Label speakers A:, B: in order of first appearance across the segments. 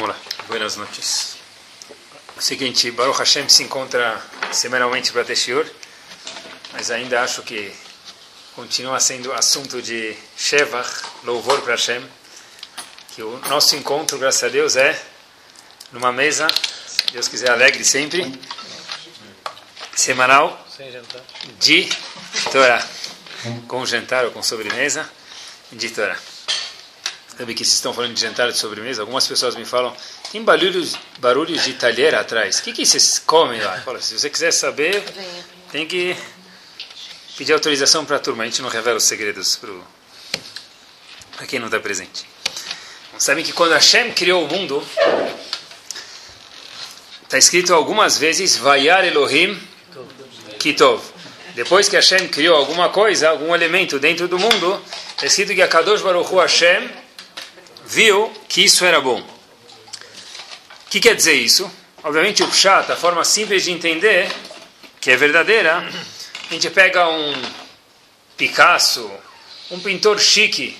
A: Vamos lá. Buenas noches. O seguinte, Baruch Hashem se encontra semanalmente para Teshiur, mas ainda acho que continua sendo assunto de Shevach, louvor para Hashem, que o nosso encontro, graças a Deus, é numa mesa, se Deus quiser, alegre sempre, semanal, de Torá, com jantar ou com sobremesa, de Torá. Sabe que vocês estão falando de jantar de sobremesa? Algumas pessoas me falam, tem barulhos, barulhos de talher atrás. O que, que vocês comem lá? Falo, se você quiser saber, tem que pedir autorização para a turma. A gente não revela os segredos para quem não está presente. Sabem que quando Hashem criou o mundo, está escrito algumas vezes, Vayar Elohim Kitov. Depois que Hashem criou alguma coisa, algum elemento dentro do mundo, está escrito que a Kadosh Baruch Hu Hashem viu que isso era bom. O que quer dizer isso? Obviamente o Pshat, a forma simples de entender, que é verdadeira, a gente pega um Picasso, um pintor chique,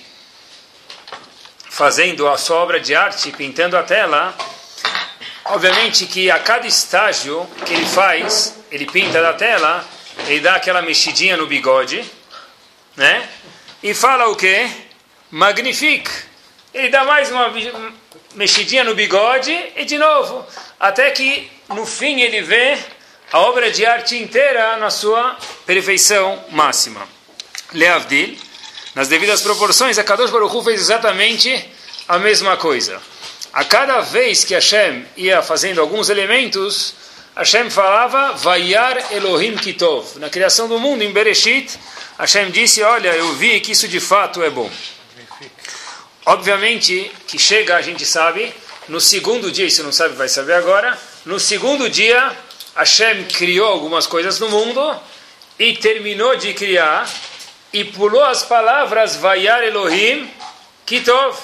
A: fazendo a sua obra de arte, pintando a tela, obviamente que a cada estágio que ele faz, ele pinta da tela, ele dá aquela mexidinha no bigode, né? E fala o quê? Magnifique ele dá mais uma mexidinha no bigode e de novo, até que no fim ele vê a obra de arte inteira na sua perfeição máxima. Leavdil, nas devidas proporções, a Kadosh Baruch Hu fez exatamente a mesma coisa. A cada vez que Hashem ia fazendo alguns elementos, Hashem falava Vayar Elohim Kitov. Na criação do mundo, em Bereshit, Hashem disse, olha, eu vi que isso de fato é bom. Obviamente que chega, a gente sabe, no segundo dia, se não sabe, vai saber agora, no segundo dia, Hashem criou algumas coisas no mundo e terminou de criar e pulou as palavras Vayar Elohim Kitov.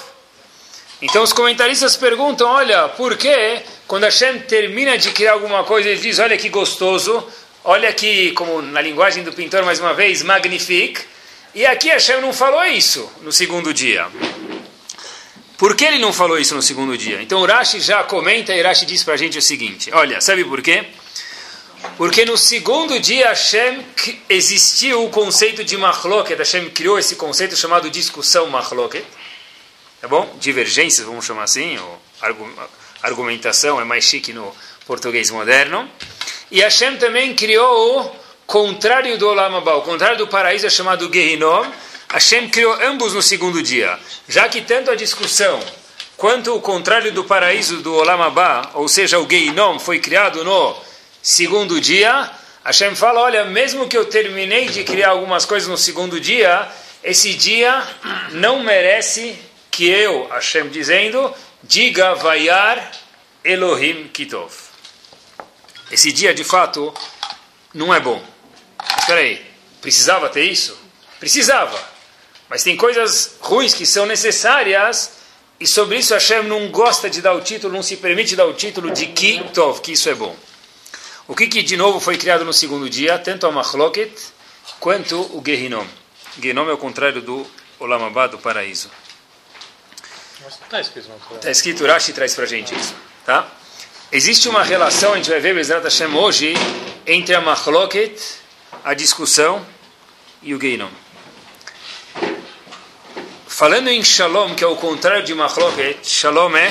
A: Então os comentaristas perguntam, olha, por que quando Hashem termina de criar alguma coisa, ele diz, olha que gostoso, olha que, como na linguagem do pintor mais uma vez, magnifique, e aqui Hashem não falou isso no segundo dia. Por que ele não falou isso no segundo dia? Então Urashi já comenta e Urashi diz para a gente o seguinte: olha, sabe por quê? Porque no segundo dia Hashem existiu o conceito de machloket, Hashem criou esse conceito chamado discussão machloket, tá bom? Divergências, vamos chamar assim, ou argumentação, é mais chique no português moderno. E Hashem também criou o contrário do Olam o contrário do paraíso é chamado Gehinom, Hashem criou ambos no segundo dia, já que tanto a discussão quanto o contrário do paraíso do Olam Abba, ou seja, o Geinom, foi criado no segundo dia, Hashem fala, olha, mesmo que eu terminei de criar algumas coisas no segundo dia, esse dia não merece que eu, Hashem dizendo, diga Vayar Elohim Kitov. Esse dia, de fato, não é bom. Espera aí, precisava ter isso? Precisava. Mas tem coisas ruins que são necessárias e sobre isso Hashem não gosta de dar o título, não se permite dar o título de Kitov, que isso é bom. O que, que de novo foi criado no segundo dia? Tanto a Machloket quanto o Gehinom. Gehinom é o contrário do Olamabá, do paraíso. Está escrito, tá escrito, Rashi traz para gente isso. Tá? Existe uma relação, a gente vai ver Bezrat Hashem hoje, entre a Machloket, a discussão, e o Gehinom. Falando em Shalom, que é o contrário de Machloket, Shalom é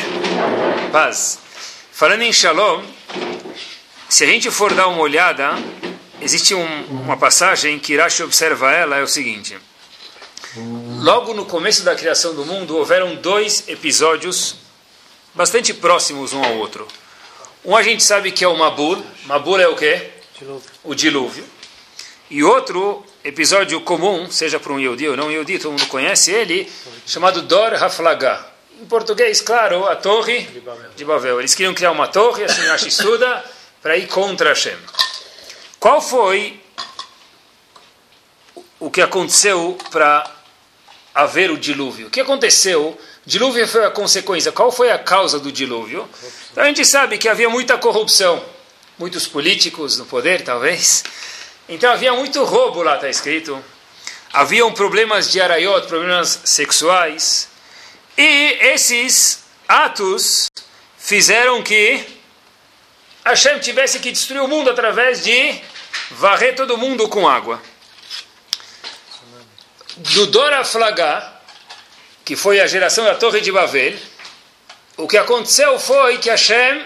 A: paz. Falando em Shalom, se a gente for dar uma olhada, existe um, uma passagem que Rashi observa ela, é o seguinte. Logo no começo da criação do mundo, houveram dois episódios bastante próximos um ao outro. Um a gente sabe que é o Mabul. Mabul é o quê? Dilúvio. O dilúvio. E outro episódio comum, seja para um Yehudi ou não Yehudi, todo mundo conhece ele, chamado Dor Haflaga. Em português, claro, a torre de Babel. de Babel. Eles queriam criar uma torre, assim Rashi estuda, para ir contra Hashem. Qual foi o que aconteceu para haver o dilúvio? O que aconteceu? Dilúvio foi a consequência. Qual foi a causa do dilúvio? Então a gente sabe que havia muita corrupção. Muitos políticos no poder, talvez então havia muito roubo lá, está escrito. Haviam problemas de araiot, problemas sexuais. E esses atos fizeram que Hashem tivesse que destruir o mundo através de varrer todo mundo com água. Do Dora Flagá, que foi a geração da Torre de Babel, o que aconteceu foi que Hashem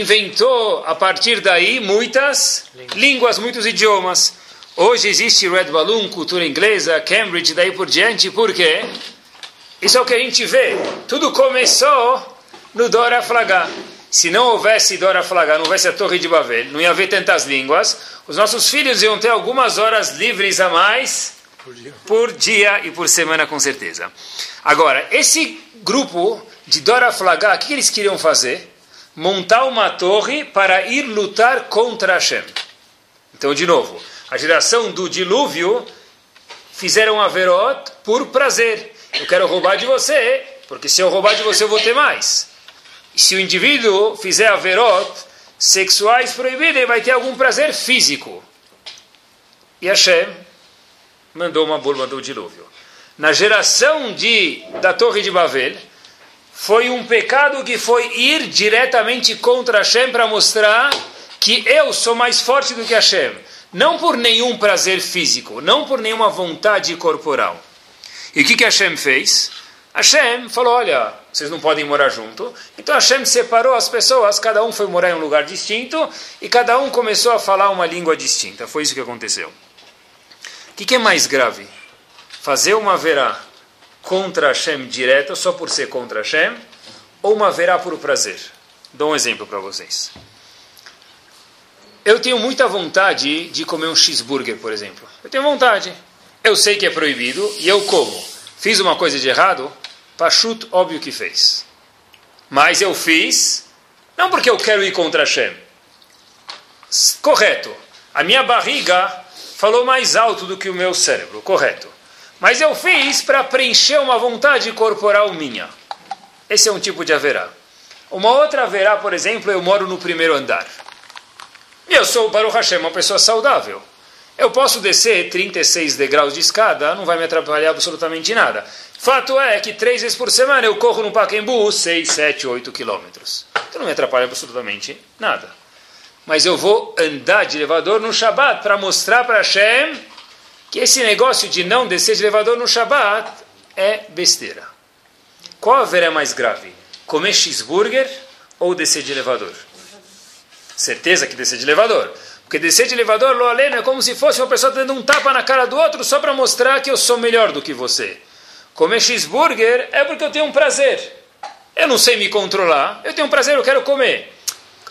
A: inventou a partir daí muitas línguas, muitos idiomas. Hoje existe Red Balloon, cultura inglesa, Cambridge, daí por diante, por quê? Isso é o que a gente vê. Tudo começou no Dora Flagá. Se não houvesse Dora Flagá, não houvesse a Torre de Babel, não ia haver tantas línguas, os nossos filhos iam ter algumas horas livres a mais por dia, por dia e por semana, com certeza. Agora, esse grupo de Dora Flagá, o que eles queriam fazer? Montar uma torre para ir lutar contra Hashem. Então, de novo, a geração do dilúvio fizeram Averot por prazer. Eu quero roubar de você, porque se eu roubar de você eu vou ter mais. E se o indivíduo fizer Averot sexuais proibidas, ele vai ter algum prazer físico. E Hashem mandou uma boa, mandou o dilúvio. Na geração de, da Torre de Babel, foi um pecado que foi ir diretamente contra Hashem para mostrar que eu sou mais forte do que Hashem. Não por nenhum prazer físico, não por nenhuma vontade corporal. E o que, que Hashem fez? Hashem falou: olha, vocês não podem morar junto. Então Hashem separou as pessoas, cada um foi morar em um lugar distinto e cada um começou a falar uma língua distinta. Foi isso que aconteceu. O que, que é mais grave? Fazer uma verá contra Hashem direta, só por ser contra Hashem, ou uma verá por prazer? Dou um exemplo para vocês. Eu tenho muita vontade de comer um cheeseburger, por exemplo. Eu tenho vontade. Eu sei que é proibido e eu como. Fiz uma coisa de errado? Pachut, óbvio que fez. Mas eu fiz, não porque eu quero ir contra Hashem. Correto. A minha barriga falou mais alto do que o meu cérebro, correto. Mas eu fiz para preencher uma vontade corporal minha. Esse é um tipo de haverá. Uma outra haverá, por exemplo, eu moro no primeiro andar. E eu sou, Baruch Hashem, uma pessoa saudável. Eu posso descer 36 degraus de escada, não vai me atrapalhar absolutamente nada. Fato é que três vezes por semana eu corro no Pacaembu 6, 7, 8 quilômetros. Então não me atrapalha absolutamente nada mas eu vou andar de elevador no Shabat para mostrar para Hashem que esse negócio de não descer de elevador no Shabat é besteira. Qual a mais grave? Comer cheeseburger ou descer de elevador? Certeza que descer de elevador. Porque descer de elevador, lo aleno, é como se fosse uma pessoa dando um tapa na cara do outro só para mostrar que eu sou melhor do que você. Comer cheeseburger é porque eu tenho um prazer. Eu não sei me controlar, eu tenho um prazer, eu quero comer.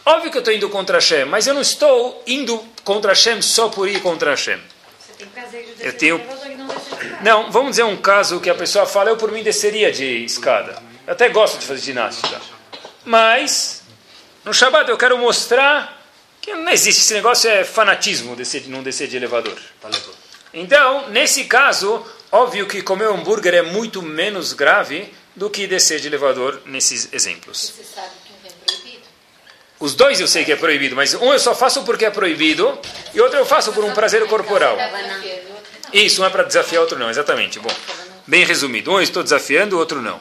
A: Óbvio que eu estou indo contra Hashem, mas eu não estou indo contra Hashem só por ir contra Hashem. Eu tenho... Não, vamos dizer um caso que a pessoa fala, eu por mim desceria de escada. Eu até gosto de fazer ginástica. Mas, no Shabbat eu quero mostrar que não existe. Esse negócio é fanatismo, descer, não descer de elevador. Então, nesse caso, óbvio que comer hambúrguer é muito menos grave do que descer de elevador nesses exemplos.
B: Você sabe
A: os dois eu sei que é proibido, mas um eu só faço porque é proibido e outro eu faço por um prazer corporal. Isso, um é para desafiar, outro não, exatamente. Bom, bem resumido. Um eu estou desafiando, o outro não.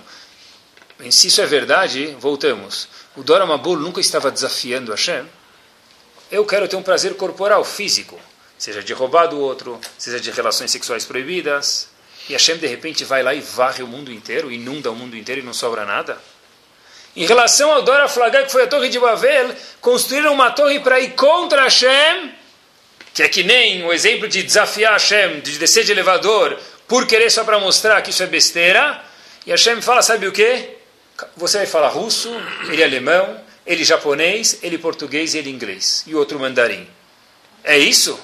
A: Se isso é verdade, voltamos. O Dora Mabul nunca estava desafiando Hashem. Eu quero ter um prazer corporal, físico. Seja de roubar do outro, seja de relações sexuais proibidas. E Hashem de repente vai lá e varre o mundo inteiro, inunda o mundo inteiro e não sobra nada. Em relação ao Dora Flagá, que foi a torre de Babel, construíram uma torre para ir contra Hashem, que é que nem o exemplo de desafiar Hashem, de descer de elevador, por querer só para mostrar que isso é besteira. E Hashem fala, sabe o que? Você vai falar russo, ele alemão, ele japonês, ele português e ele inglês. E outro mandarim. É isso?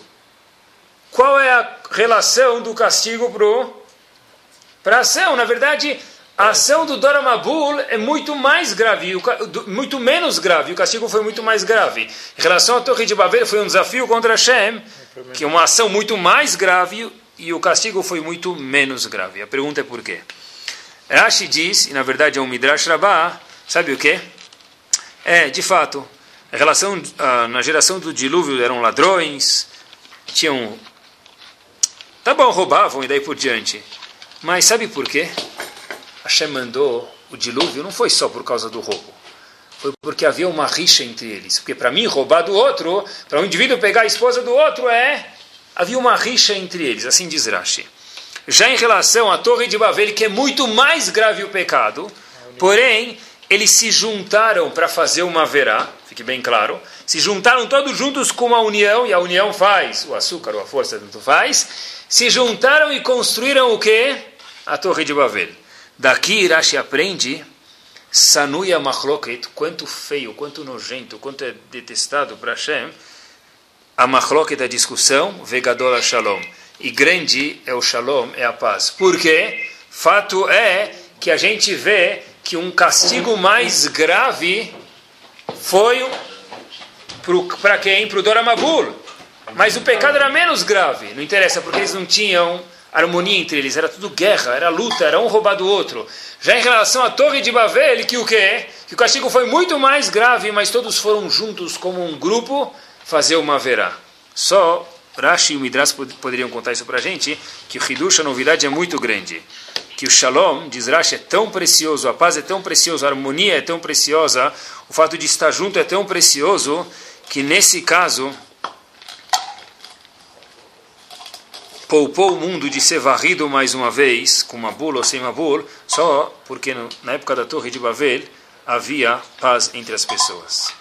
A: Qual é a relação do castigo para a ação? Na verdade, a ação do Dora Mabul é muito mais grave, muito menos grave, o castigo foi muito mais grave. Em relação à Torre de Babel, foi um desafio contra Hashem, que é uma ação muito mais grave, e o castigo foi muito menos grave. A pergunta é por quê? Rashi diz, e na verdade é um Midrash Rabbah, sabe o quê? É, de fato, a relação, na geração do dilúvio eram ladrões, tinham... Tá bom, roubavam e daí por diante. Mas sabe por quê? Hashem mandou o dilúvio não foi só por causa do roubo. foi porque havia uma rixa entre eles. Porque para mim, roubar do outro, para um indivíduo pegar a esposa do outro, é. Havia uma rixa entre eles, assim diz Rashi. Já em relação à Torre de Babel, que é muito mais grave o pecado, porém, eles se juntaram para fazer uma verá, fique bem claro, se juntaram todos juntos com uma união, e a união faz, o açúcar ou a força tanto faz, se juntaram e construíram o que? A Torre de Babel. Daqui Rashi aprende Sanuya Machloket, quanto feio, quanto nojento, quanto é detestado para Hashem, a Machloket, a discussão, Vegadola Shalom. E grande é o Shalom, é a paz. Por quê? Fato é que a gente vê que um castigo mais grave foi para quem? Para o Doramabul. Mas o pecado era menos grave. Não interessa, porque eles não tinham harmonia entre eles, era tudo guerra, era luta, era um roubar do outro. Já em relação à Torre de Babel, que o quê? Que o castigo foi muito mais grave, mas todos foram juntos como um grupo fazer uma verá. Só Rashi e o Midrash poderiam contar isso para a gente, que o Hidush, a novidade é muito grande. Que o Shalom, diz Rashi, é tão precioso, a paz é tão preciosa, a harmonia é tão preciosa, o fato de estar junto é tão precioso, que nesse caso poupou o mundo de ser varrido mais uma vez, com Mabul ou sem Mabul, só porque no, na época da Torre de Babel havia paz entre as pessoas.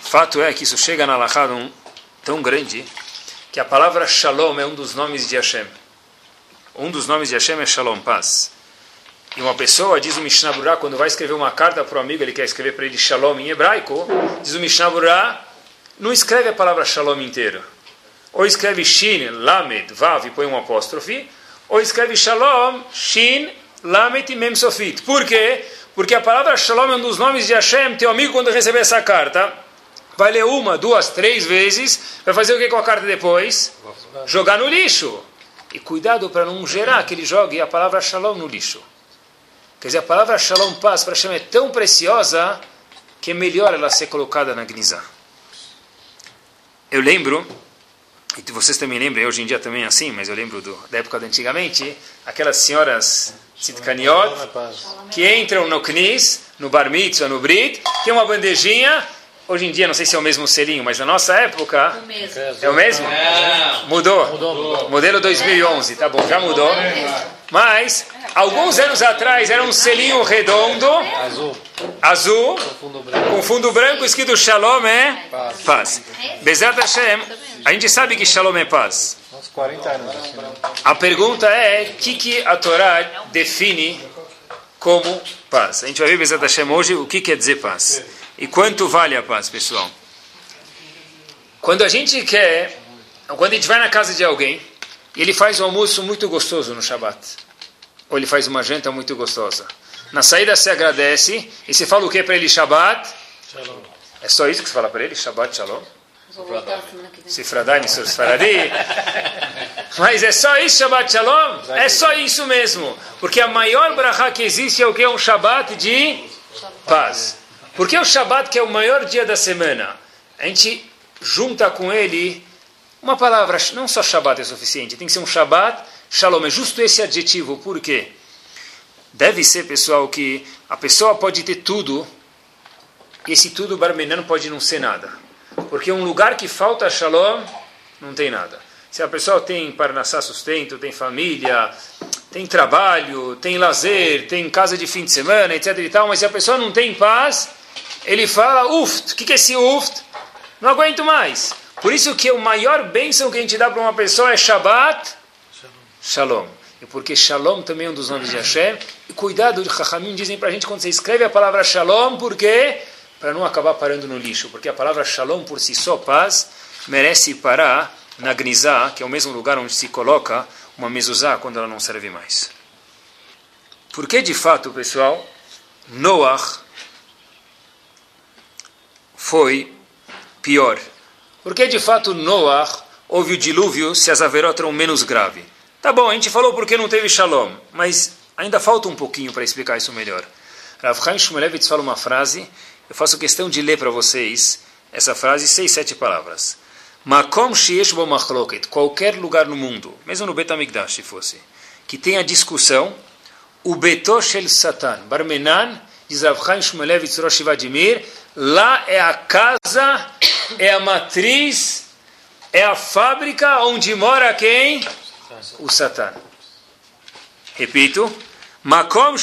A: Fato é que isso chega na um, tão grande que a palavra Shalom é um dos nomes de Hashem. Um dos nomes de Hashem é Shalom, paz. E uma pessoa, diz o Mishnah Burah, quando vai escrever uma carta para o amigo, ele quer escrever para ele Shalom em hebraico, diz o Mishnah Burah, não escreve a palavra Shalom inteira ou escreve Shin, Lamed, Vav e põe um apóstrofe, ou escreve Shalom, Shin, Lamed e Mem Sofit. Por quê? Porque a palavra Shalom é um dos nomes de Hashem. Teu amigo, quando receber essa carta, vai ler uma, duas, três vezes, vai fazer o que com a carta depois? Jogar no lixo. E cuidado para não gerar que ele jogue a palavra Shalom no lixo. Quer dizer, a palavra Shalom, paz, para Hashem é tão preciosa que é melhor ela ser colocada na Gnizá. Eu lembro e vocês também lembram, hoje em dia também é assim, mas eu lembro do, da época de antigamente, aquelas senhoras Tzidkaniot, que entram no Knis, no Bar Mitzvah, no Brit, tem uma bandejinha, hoje em dia não sei se é o mesmo selinho, mas na nossa época...
B: O mesmo.
A: É o mesmo? Mudou? Mudou. Modelo 2011, tá bom, já mudou. Mas, alguns anos atrás, era um selinho redondo,
C: Azul.
A: azul,
C: Com fundo branco.
A: com fundo branco, escrito Shalom é paz. Bezat Hashem, a gente sabe que Shalom é paz.
C: Uns 40 anos. Né?
A: A pergunta é, o que, que a Torá define como paz? A gente vai ver, Bezat Hashem, hoje, o que quer dizer paz. E quanto vale a paz, pessoal? Quando a gente quer, quando a gente vai na casa de alguém, e ele faz um almoço muito gostoso no Shabat, ou ele faz uma janta muito gostosa. Na saída se agradece, e se fala o que para ele, Shabat?
C: Shalom.
A: É só isso que se fala para ele, Shabbat Shalom?
B: Vou voltar semana que vem.
A: Sifradai, Nisur Sfaradi. Mas é só isso, Shabbat Shalom? É só isso mesmo. Porque a maior brachá que existe é o que? Um Shabbat de paz. Porque o Shabbat, que é o maior dia da semana, a gente junta com ele uma palavra, não só Shabbat é suficiente, tem que ser um Shabbat Shalom. É justo esse adjetivo. Por quê? Deve ser, pessoal, que a pessoa pode ter tudo, e esse tudo barmenano pode não ser nada. Porque um lugar que falta Shalom, não tem nada. Se a pessoa tem parnassá sustento, tem família, tem trabalho, tem lazer, tem casa de fim de semana, etc e tal, mas se a pessoa não tem paz, ele fala, uft, o que, que é esse uft? Não aguento mais. Por isso que o maior bênção que a gente dá para uma pessoa é Shabbat, Shalom. E porque Shalom também é um dos nomes de Hashem. E cuidado, Chachamim dizem para a gente quando você escreve a palavra Shalom, por quê? Para não acabar parando no lixo. Porque a palavra Shalom por si só, paz, merece parar na Gnizá, que é o mesmo lugar onde se coloca uma mezuzá quando ela não serve mais. Porque de fato, pessoal, Noach foi pior. Porque de fato Noach houve o dilúvio se as averot eram menos grave. Tá bom, a gente falou porque não teve shalom, mas ainda falta um pouquinho para explicar isso melhor. Rav Chaim Shmulevitz fala uma frase, eu faço questão de ler para vocês essa frase, seis, sete palavras. Makom sheyesh bo machloket, qualquer lugar no mundo, mesmo no Bet HaMikdash se fosse, que tenha discussão, o betosh el satan, barmenan, diz Shmulevitz Rosh Vladimir, Lá é a casa, é a matriz, é a fábrica onde mora quem? O Satã. Repito. Makom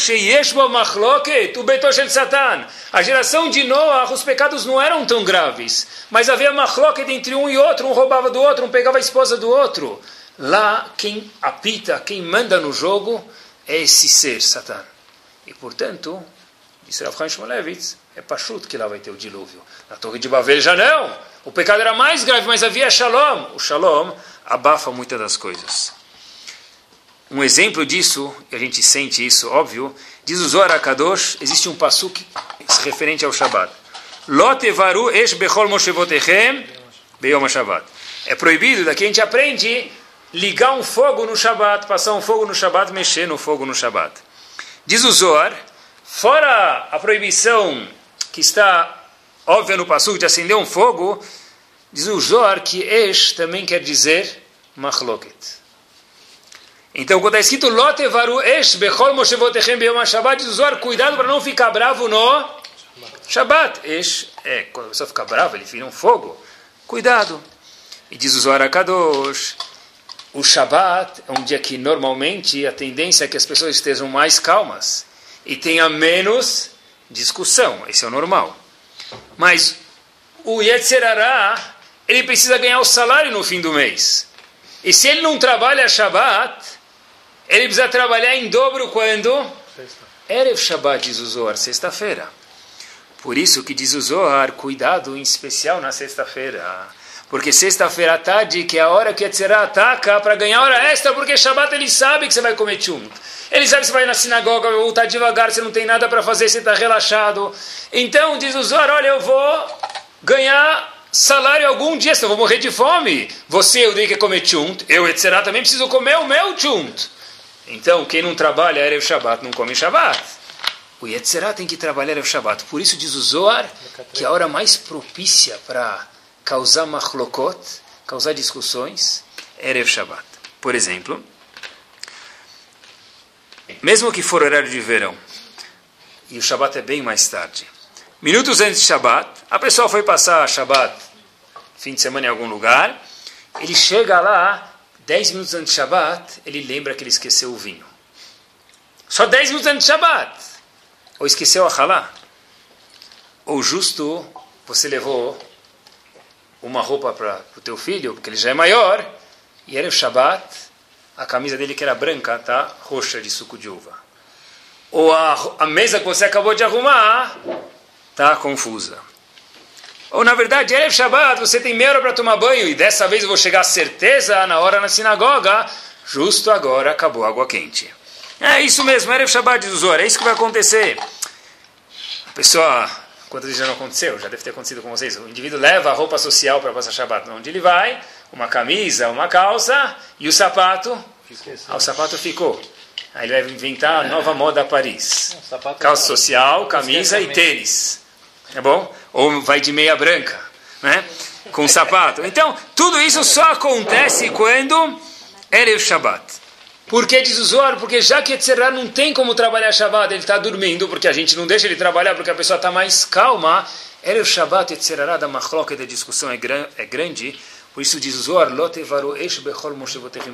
A: machloket, o betoshel Satan. A geração de Noah, os pecados não eram tão graves, mas havia machloket entre um e outro, um roubava do outro, um pegava a esposa do outro. Lá, quem apita, quem manda no jogo, é esse ser, Satan. E, portanto, disse Rav Chaim Shmulevitz, é Pachut que lá vai ter o dilúvio. Na Torre de Babel já não. O pecado era mais grave, mas havia Shalom. O Shalom abafa muitas das coisas. Um exemplo disso, e a gente sente isso, óbvio, diz o Zohar HaKadosh, existe um passuk referente ao Shabbat. Lotevaru esh bechol moshevotechem beyom Shabbat. É proibido, daqui a gente aprende ligar um fogo no Shabbat, passar um fogo no Shabbat, mexer no fogo no Shabbat. Diz o Zohar, fora a proibição que está óbvia no passuk de acender um fogo, diz o Zohar que esh também quer dizer machloket. Então, quando está escrito Lotevaru Esh Bechol Moshevotechem Beyom Shabbat, diz o Zohar, cuidado para não ficar bravo no Shabbat. Esh, é, quando a pessoa fica brava, ele vira um fogo. Cuidado. E diz o Zohar Akadosh, o Shabbat é um dia que normalmente a tendência é que as pessoas estejam mais calmas e tenha menos discussão. Esse é o normal. Mas o Yetzerará, ele precisa ganhar o salário no fim do mês. E se ele não trabalha Shabbat, ele precisa trabalhar em dobro quando? Erev Shabbat, diz o Zohar, sexta-feira. Por isso que diz o Zohar, cuidado em especial na sexta-feira. Porque sexta-feira à tarde, que é a hora que Yetzirah ataca para ganhar hora extra, porque Shabbat ele sabe que você vai comer chumbo. Ele sabe que você vai na sinagoga, vai voltar devagar, você não tem nada para fazer, você está relaxado. Então, diz o Zohar, olha, eu vou ganhar salário algum dia, senão eu vou morrer de fome. Você, eu dei que comer chunt, eu, etc., também preciso comer o meu chunt. Então, quem não trabalha Erev Shabbat não come Shabbat. O Yetzirah tem que trabalhar Erev Shabbat. Por isso diz o Zohar que a hora mais propícia para causar machlokot, causar discussões, é Erev Shabbat. Por exemplo, mesmo que for horário de verão, e o Shabbat é bem mais tarde, minutos antes de Shabbat, a pessoa foi passar Shabbat, fim de semana em algum lugar, ele chega lá, Dez minutos antes de Shabbat, ele lembra que ele esqueceu o vinho. Só dez minutos antes de Shabbat. Ou esqueceu a halá. Ou justo, você levou uma roupa para o teu filho, porque ele já é maior, e era o Shabbat, a camisa dele que era branca, tá roxa de suco de uva. Ou a, a mesa que você acabou de arrumar, tá confusa. Ou na verdade, Erev Shabbat, você tem meia hora para tomar banho e dessa vez eu vou chegar certeza na hora na sinagoga, justo agora acabou a água quente. É isso mesmo, Erev Shabbat diz o Zohar, é isso que vai acontecer. A pessoa, quantas vezes já não aconteceu? Já deve ter acontecido com vocês. O indivíduo leva a roupa social para passar Shabbat onde ele vai, uma camisa, uma calça e o sapato. Ah, o sapato ficou. Aí ele vai inventar a nova moda Paris. Calça social, camisa e tênis. É bom? Ou vai de meia branca, né? Com sapato. Então, tudo isso só acontece quando Erev Shabbat. Por que diz o Zohar? Porque já que Yetzirah não tem como trabalhar Shabbat, ele está dormindo, porque a gente não deixa ele trabalhar, porque a pessoa está mais calma. Erev Shabbat, Yetzirah da machloca da discussão é, gran, é grande. Por isso diz o Zohar, Lotevaru Esh Bechol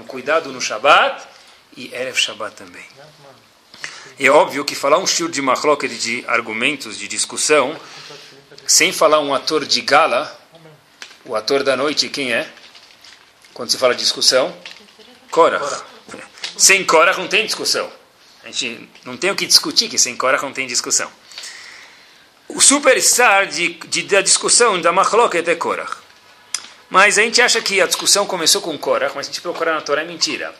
A: Cuidado no Shabbat e Erev Shabbat também. É óbvio que falar um shur de machloca de argumentos, de discussão, sem falar um ator de gala, o ator da noite, quem é? Quando se fala de discussão? Korach. Sem Korach não tem discussão. A gente não tem o que discutir, que sem Korach não tem discussão. O superstar de, de, da discussão da Machloket é Korach. Mas a gente acha que a discussão começou com Korach, mas a gente procurar na Torá é mentira.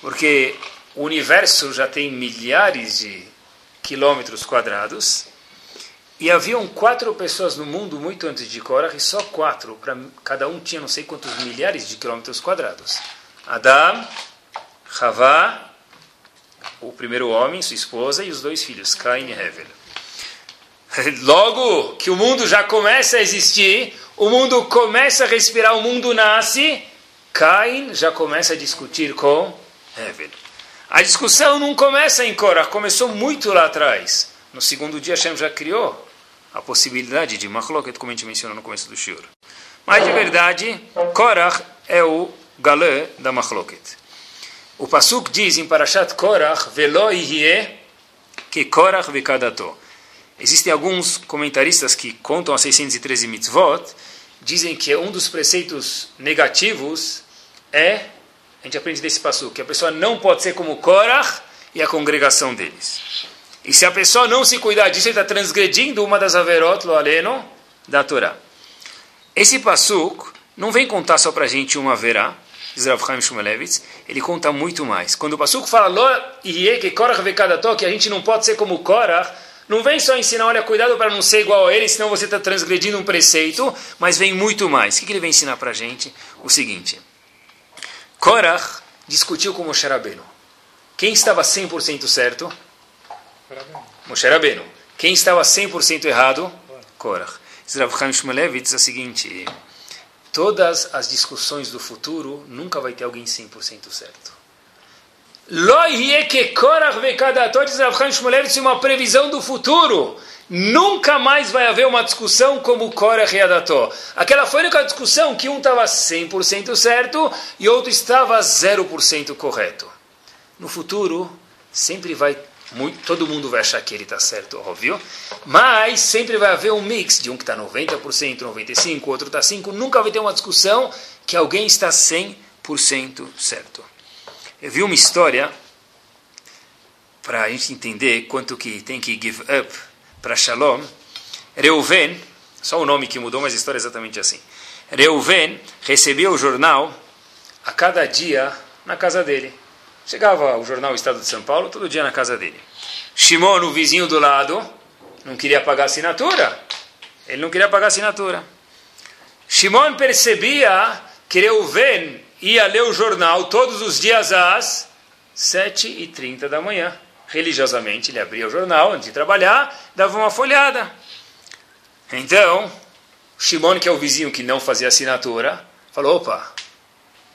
A: Porque o universo já tem milhares de quilômetros quadrados e haviam quatro pessoas no mundo muito antes de Korah, e só quatro, cada um tinha não sei quantos milhares de quilômetros quadrados. Adam, Havá, o primeiro homem, sua esposa, e os dois filhos, Cain e Hevel. Logo que o mundo já começa a existir, o mundo começa a respirar, o mundo nasce, Cain já começa a discutir com Hevel. A discussão não começa em Korah, começou muito lá atrás. No segundo dia Hashem já criou a possibilidade de machloket, como a gente mencionou no começo do shiur. Mas, de verdade, Korach é o galã da machloket. O Pasuk diz em Parashat Korach, Velo que Korach vekadato. Existem alguns comentaristas que contam as 613 mitzvot, dizem que um dos preceitos negativos é, a gente aprende desse Pasuk, que a pessoa não pode ser como Korach e a congregação deles. E se a pessoa não se cuidar disso, ele está transgredindo uma das averot lo aleno da Torá. Esse Pasuk não vem contar só para a gente uma verá, diz Rav Chaim Shumelevitz, ele conta muito mais. Quando o Pasuk fala lo que Korach vekadato, que a gente não pode ser como Korach, não vem só ensinar, olha, cuidado para não ser igual a ele, senão você está transgredindo um preceito, mas vem muito mais. O que, ele vem ensinar para a gente? O seguinte, Korach discutiu com Moshe Rabbeinu. Quem estava 100% certo? Moshe Rabbeinu. Quem estava 100% errado? Korach. Rav Chaim Shmulevitz é o seguinte, todas as discussões do futuro, nunca vai ter alguém 100% certo. Diz uma previsão do futuro. Nunca mais vai haver uma discussão como Korach e Adató. Aquela foi a única discussão que um estava 100% certo e outro estava 0% correto. No futuro, sempre vai muito, todo mundo vai achar que ele está certo, óbvio, mas sempre vai haver um mix de um que está 90%, 95%, outro está 5%. Nunca vai ter uma discussão que alguém está 100% certo. Eu vi uma história para a gente entender quanto que tem que give up para Shalom. Reuven, só o nome que mudou, mas a história é exatamente assim. Reuven recebia o jornal a cada dia na casa dele. Chegava o jornal Estado de São Paulo todo dia na casa dele. Shimon, o vizinho do lado, não queria pagar assinatura. Ele não queria pagar assinatura. Shimon percebia que Reuven ia ler o jornal todos os dias às 7h30 da manhã. Religiosamente, ele abria o jornal antes de trabalhar, dava uma folhada. Então, Shimon, que é o vizinho que não fazia assinatura, falou: opa,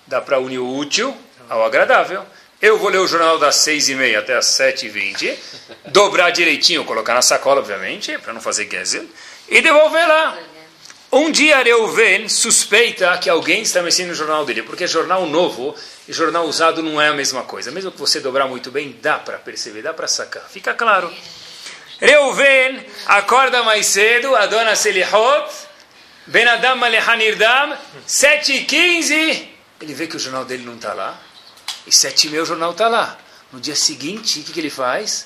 A: dá para unir o útil ao agradável. Eu vou ler o jornal das 6h30 até as 7h20, dobrar direitinho, colocar na sacola, obviamente, para não fazer gezel, e devolver lá. Um dia Reuven suspeita que alguém está mexendo no jornal dele, porque jornal novo e jornal usado não é a mesma coisa. Mesmo que você dobrar muito bem, dá para perceber, dá para sacar. Fica claro. Reuven acorda mais cedo, a dona Selihot, Ben Adam Malehanirdam, 7h15, ele vê que o jornal dele não está lá, e 7h30 o jornal está lá. No dia seguinte, o que, que ele faz?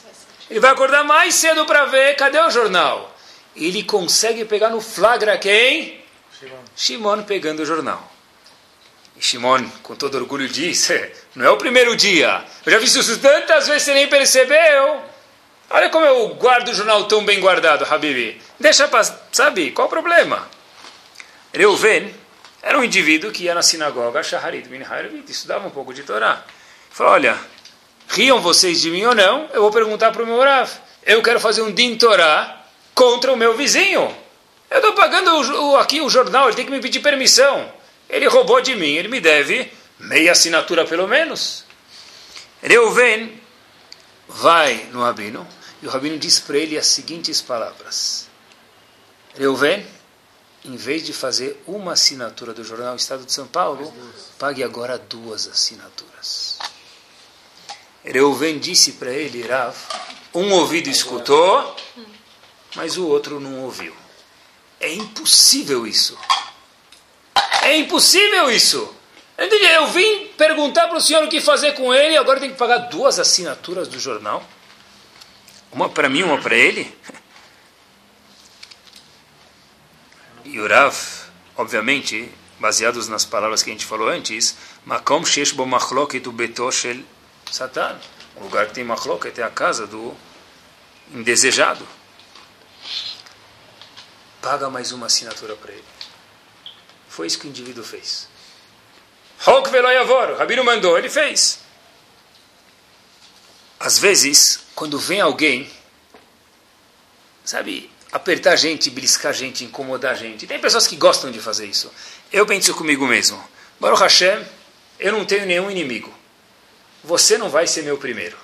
A: Ele vai acordar mais cedo para ver, cadê o jornal? ele consegue pegar no flagra quem? Shimon, pegando o jornal. E Shimon, com todo orgulho, diz: Não é o primeiro dia. Eu já vi isso tantas vezes você nem percebeu. Olha como eu guardo o jornal tão bem guardado, Habibi. Deixa passar, sabe? Qual o problema? Reuven era um indivíduo que ia na sinagoga, Shaharit bin Harvit, estudava um pouco de Torá. Falou: Olha, riam vocês de mim ou não? Eu vou perguntar para o meu Rav. Eu quero fazer um din Torá contra o meu vizinho. Eu estou pagando o, o, aqui o jornal, ele tem que me pedir permissão. Ele roubou de mim, ele me deve meia assinatura pelo menos. Reuven vai no rabino e o rabino diz para ele as seguintes palavras: Reuven, em vez de fazer uma assinatura do jornal Estado de São Paulo, pague agora duas assinaturas. Reuven disse para ele, Rav, um ouvido escutou mas o outro não ouviu. É impossível isso. É impossível isso. Eu vim perguntar para o senhor o que fazer com ele, agora tem que pagar duas assinaturas do jornal. Uma para mim, uma para ele. E o Rav, obviamente, baseados nas palavras que a gente falou antes, Makom shesh bo machloket betoshel satan. O lugar que tem machloket é a casa do indesejado paga mais uma assinatura para ele. Foi isso que o indivíduo fez. Hok veloyavor, Rabino mandou, ele fez. Às vezes, quando vem alguém, sabe, apertar gente, beliscar gente, incomodar gente, tem pessoas que gostam de fazer isso. Eu penso comigo mesmo, Baruch Hashem, eu não tenho nenhum inimigo. Você não vai ser meu primeiro.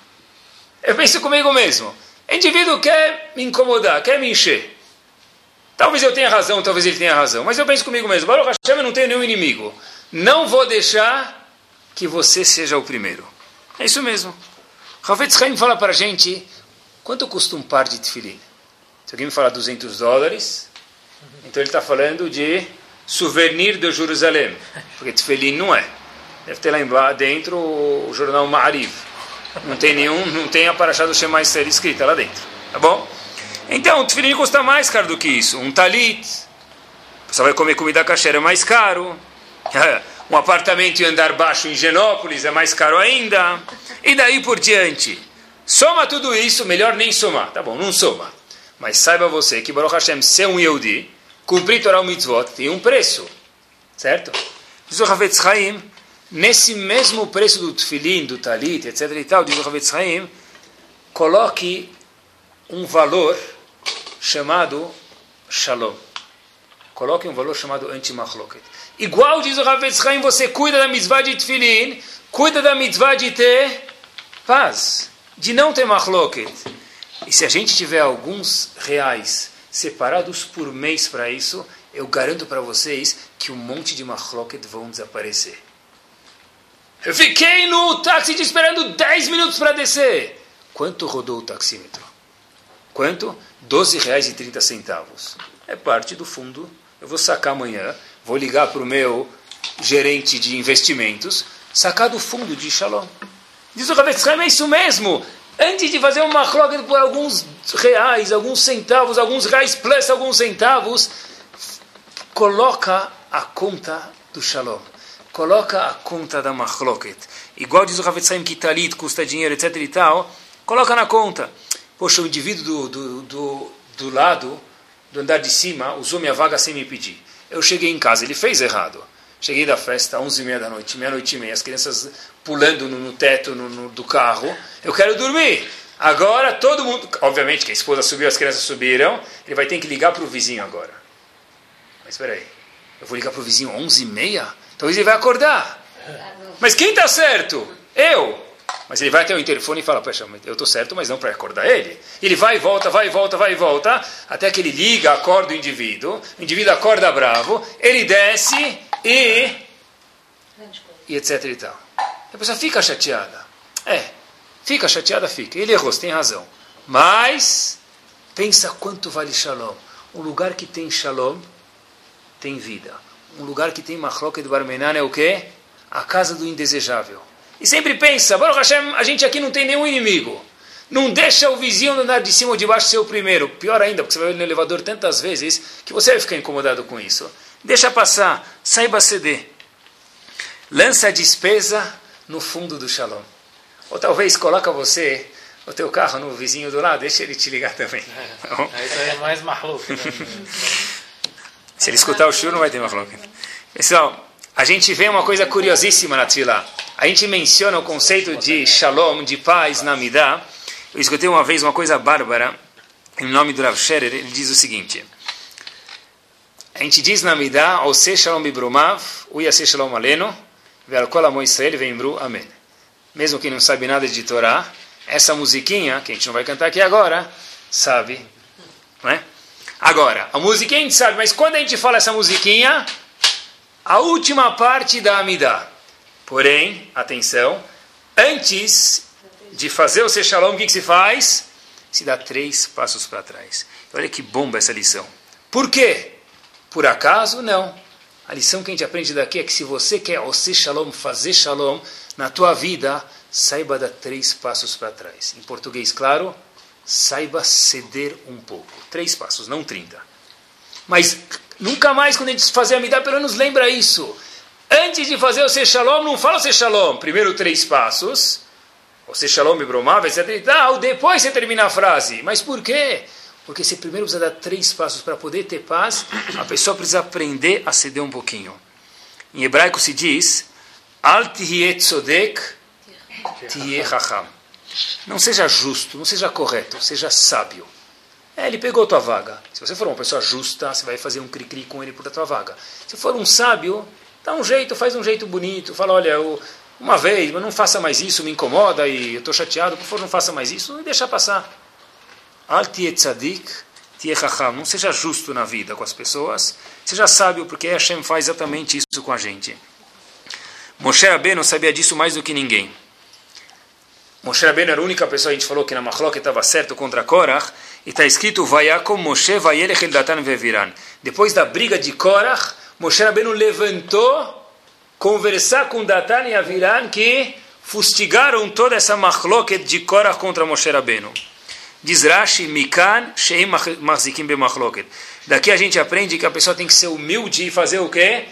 A: Eu penso comigo mesmo. O indivíduo quer me incomodar, quer me encher. Talvez eu tenha razão, talvez ele tenha razão, mas eu penso comigo mesmo, Baruch Hashem, eu não tenho nenhum inimigo. Não vou deixar que você seja o primeiro. É isso mesmo. Ravetz Haim fala para a gente, quanto custa um par de tefilim? Se alguém me falar 200 dólares, então ele está falando de souvenir de Jerusalém, porque tefilim não é. Deve ter lá dentro o jornal Ma'ariv. Não tem nenhum, não tem a paraxá do Shema Israel escrita lá dentro. Tá bom? Então, o tefilim custa mais caro do que isso. Um talit, você vai comer comida kasher, é mais caro. Um apartamento em andar baixo em Genópolis é mais caro ainda. E daí por diante. Soma tudo isso, melhor nem somar. Tá bom, não soma. Mas saiba você que Baruch Hashem, ser um Yehudi, cumprir Torah Mitzvot, tem um preço. Certo? Diz o Havetz Chaim, nesse mesmo preço do tefilim, do talit, etc. e tal, diz o Havetz Chaim, coloque um valor chamado Shalom. Coloque um valor chamado anti-machloket. Igual diz o Havetz Chaim, você cuida da mitzvah de tefilim, cuida da mitzvah de ter paz, de não ter machloket. E se a gente tiver alguns reais separados por mês para isso, eu garanto para vocês que um monte de machloket vão desaparecer. Eu fiquei no táxi esperando 10 minutos para descer. Quanto rodou o taxímetro? Quanto? R$ 12,30. É parte do fundo. Eu vou sacar amanhã, vou ligar para o meu gerente de investimentos, sacar do fundo de Shalom. Diz o Ravetz é isso mesmo. Antes de fazer uma cloca por alguns reais, alguns centavos, alguns reais plus alguns centavos, coloca a conta do Shalom. Coloca a conta da Machloket. Igual diz o Ravetz que talit custa dinheiro, etc e tal. Coloca na conta. Poxa, o indivíduo do, do, do, do lado, do andar de cima, usou minha vaga sem me pedir. Eu cheguei em casa, ele fez errado. Cheguei da festa, 11h30 da noite, meia-noite e meia, as crianças pulando no, no teto no, no, do carro. Eu quero dormir. Agora todo mundo, obviamente que a esposa subiu, as crianças subiram, ele vai ter que ligar para o vizinho agora. Mas espera aí, eu vou ligar para o vizinho 11h30? Talvez ele vai acordar. Mas quem está certo? Eu. Mas ele vai até o interfone e fala, poxa, eu estou certo, mas não para acordar ele. Ele vai e volta, vai e volta, vai e volta, até que ele liga, acorda o indivíduo, o indivíduo acorda bravo, ele desce e... e etc e tal. A pessoa fica chateada. É, fica chateada, fica. Ele errou, você tem razão. Mas, pensa quanto vale Shalom. Um lugar que tem Shalom, tem vida. Um lugar que tem Machloket do Barmenan é o quê? A casa do indesejável. E sempre pensa, Baruch Hashem, a gente aqui não tem nenhum inimigo. Não deixa o vizinho andar de cima ou de baixo ser o primeiro. Pior ainda, porque você vai no elevador tantas vezes que você vai ficar incomodado com isso. Deixa passar, saiba ceder. Lança a despesa no fundo do shalom. Ou talvez coloca você, o teu carro no vizinho do lado, deixa ele te ligar também.
C: É, isso aí é mais maluco. Né?
A: Se ele escutar o shur, não vai ter maluco. Pessoal, a gente vê uma coisa curiosíssima na Tfilah. A gente menciona o conceito de shalom, de paz na Midah. Eu escutei uma vez uma coisa bárbara, em nome do Rav Scherer, ele diz o seguinte. A gente diz na Midah, Ose shalom bibrumav, uyase shalom aleno, ve'al amo Israel ve'imru amém. Mesmo quem não sabe nada de Torá, essa musiquinha, que a gente não vai cantar aqui agora, sabe, não é? Agora, a musiquinha a gente sabe, mas quando a gente fala essa musiquinha, a última parte da Amidah. Porém, atenção, antes de fazer o Sechalom, o que, que se faz? Se dá três passos para trás. Olha que bomba essa lição. Por quê? Por acaso? Não. A lição que a gente aprende daqui é que se você quer o Shalom, fazer Shalom na tua vida, saiba dar três passos para trás. Em português, claro, saiba ceder um pouco. Três passos, não trinta. Mas nunca mais, quando a gente fazer a Midah, pelo menos lembra isso. Antes de fazer o ser shalom, não fala o ser shalom. Primeiro três passos. O ser shalom, bromava, etc. E. Depois você termina a frase. Mas por quê? Porque você primeiro precisa dar três passos para poder ter paz. A pessoa precisa aprender a ceder um pouquinho. Em hebraico se diz: Não seja justo, não seja correto, seja sábio. É, ele pegou tua vaga. Se você for uma pessoa justa, você vai fazer um cri-cri com ele por tua vaga. Se for um sábio, Dá um jeito, faz um jeito bonito, fala, olha, eu, uma vez, mas não faça mais isso, me incomoda e eu estou chateado, por favor, não faça mais isso, e deixa passar. Alti tzadik Não seja justo na vida com as pessoas. Seja sábio, porque Hashem faz exatamente isso com a gente. Moshe Rabbeinu sabia disso mais do que ninguém. Moshe Rabbeinu era a única pessoa, a gente falou que na Machlok estava certo contra Korach, e está escrito, Vayakom Moshe Vayelech El Datan Veviran. Depois da briga de Korach, Moshe Rabbeinu levantou conversar com Datan e Aviran que fustigaram toda essa Machloket de Korach contra Moshe Rabbeinu. Diz Rashi, Mikan Sheim Mahzikim Bemachloket. Daqui a gente aprende que a pessoa tem que ser humilde e fazer o quê?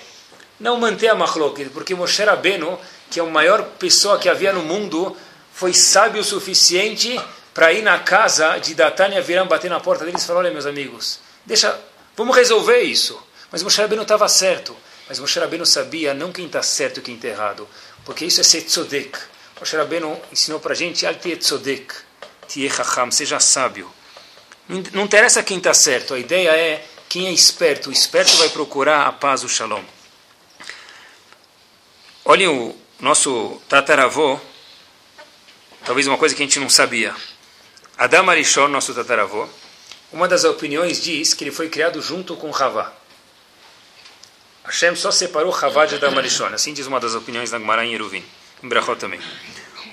A: Não manter a Machloket, porque Moshe Rabbeinu, que é a maior pessoa que havia no mundo, foi sábio o suficiente para ir na casa de Datan e bater na porta deles e falar, olha meus amigos, deixa, vamos resolver isso. Mas Moshe Rabbeinu estava certo. Mas Moshe Rabbeinu sabia não quem está certo e quem está errado, porque isso é ser tzodek. Moshe Rabbeinu ensinou para a gente, al tzodek seja sábio. Não, interessa quem está certo, a ideia é quem é esperto. O esperto vai procurar a paz, o shalom. Olhem o nosso tataravô, talvez uma coisa que a gente não sabia. Adam Arishon, nosso tataravô, uma das opiniões diz que ele foi criado junto com Havá. Hashem só separou Havá de Adam Arishon. Assim diz uma das opiniões da Gemara em Eruvin. Em Brachot também.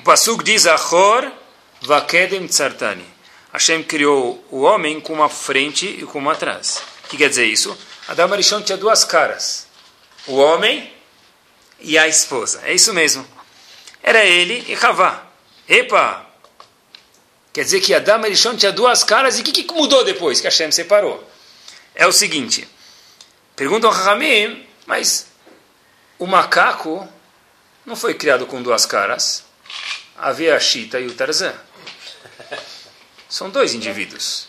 A: O Pasuk diz Achor Vakedem Tsartani. Hashem criou o homem com uma frente e com uma atrás. O que quer dizer isso? Adam Arishon tinha duas caras. O homem e a esposa. É isso mesmo. Era ele e Havá. Epa! Quer dizer que Adam Arishon tinha duas caras. E o que, que, mudou depois que Hashem separou? É o seguinte. Perguntam a Ramim, mas o macaco não foi criado com duas caras. Havia a Chita e o Tarzan. São dois indivíduos.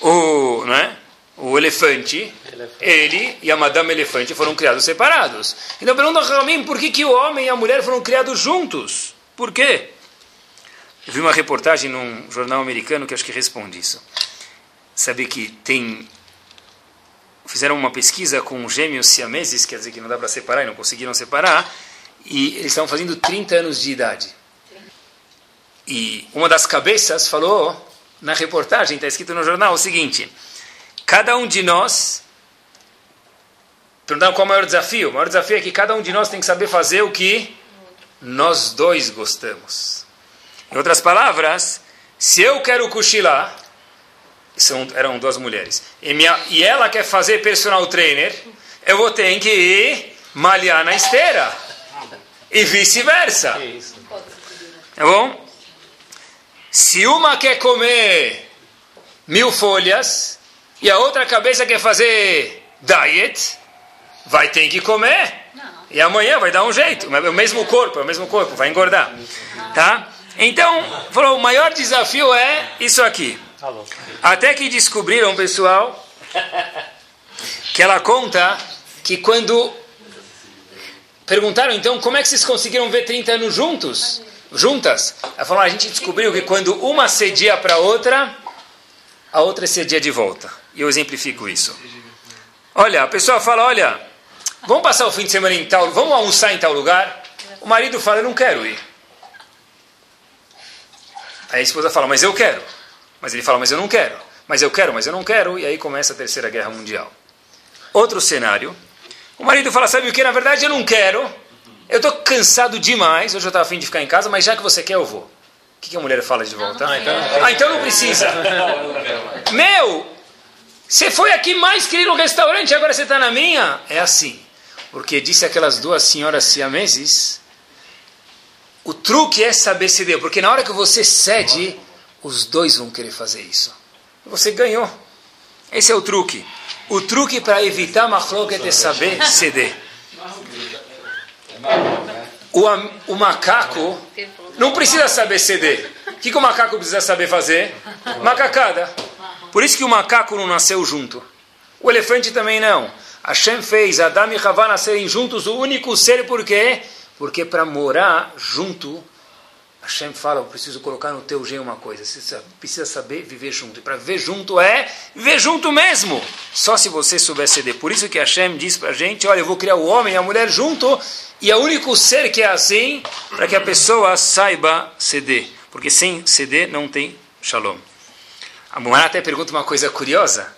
A: O, né? o elefante, ele e a madame elefante foram criados separados. Então pergunta a Ramim por que, que o homem e a mulher foram criados juntos? Por quê? Eu vi uma reportagem num jornal americano que acho que responde isso. Sabe que tem. Fizeram uma pesquisa com gêmeos siameses, quer dizer que não dá para separar e não conseguiram separar, e eles estavam fazendo 30 anos de idade. E uma das cabeças falou na reportagem, está escrito no jornal, o seguinte: cada um de nós. Perguntaram qual é o maior desafio? O maior desafio é que cada um de nós tem que saber fazer o que nós dois gostamos. Em outras palavras, se eu quero cochilar, são, eram duas mulheres, e, minha, e ela quer fazer personal trainer, eu vou ter que ir malhar na esteira. E vice-versa. Tá bom? Se uma quer comer mil folhas e a outra cabeça quer fazer diet, vai ter que comer. E amanhã vai dar um jeito. É o mesmo corpo, é o mesmo corpo, vai engordar. Tá? Então, falou, o maior desafio é isso aqui. Até que descobriram, pessoal, que ela conta que quando perguntaram, então, como é que vocês conseguiram ver 30 anos juntos? Juntas, ela falou, a gente descobriu que quando uma cedia para outra, a outra cedia de volta. E eu exemplifico isso. Olha, a pessoa fala, olha, vamos passar o fim de semana em tal, vamos almoçar em tal lugar. O marido fala, eu não quero ir. Aí a esposa fala, mas eu quero. Mas ele fala, mas eu não quero. Mas eu quero, mas eu não quero. E aí começa a terceira guerra mundial. Outro cenário. O marido fala, sabe o que? Na verdade eu não quero. Eu estou cansado demais, hoje eu estava afim de ficar em casa, mas já que você quer, eu vou. O que, que a mulher fala de volta?
C: Ah, então,
A: ah, então não precisa. Meu, você foi aqui mais que ir no restaurante, agora você está na minha? É assim. Porque disse aquelas duas senhoras siameses, o truque é saber ceder, porque na hora que você cede, os dois vão querer fazer isso. Você ganhou. Esse é o truque. O truque para evitar machloket é saber ceder. O, o macaco não precisa saber ceder. O que, que o macaco precisa saber fazer? Macacada. Por isso que o macaco não nasceu junto. O elefante também não. Hashem fez Adam e Havá nascerem juntos, o único ser, por quê? Porque para morar junto, Hashem fala, eu preciso colocar no teu gênio uma coisa, você precisa saber viver junto. E para viver junto é viver junto mesmo. Só se você souber ceder. Por isso que Hashem diz para a gente, olha, eu vou criar o homem e a mulher junto, e é o único ser que é assim para que a pessoa saiba ceder. Porque sem ceder não tem shalom. A Gumara até pergunta uma coisa curiosa.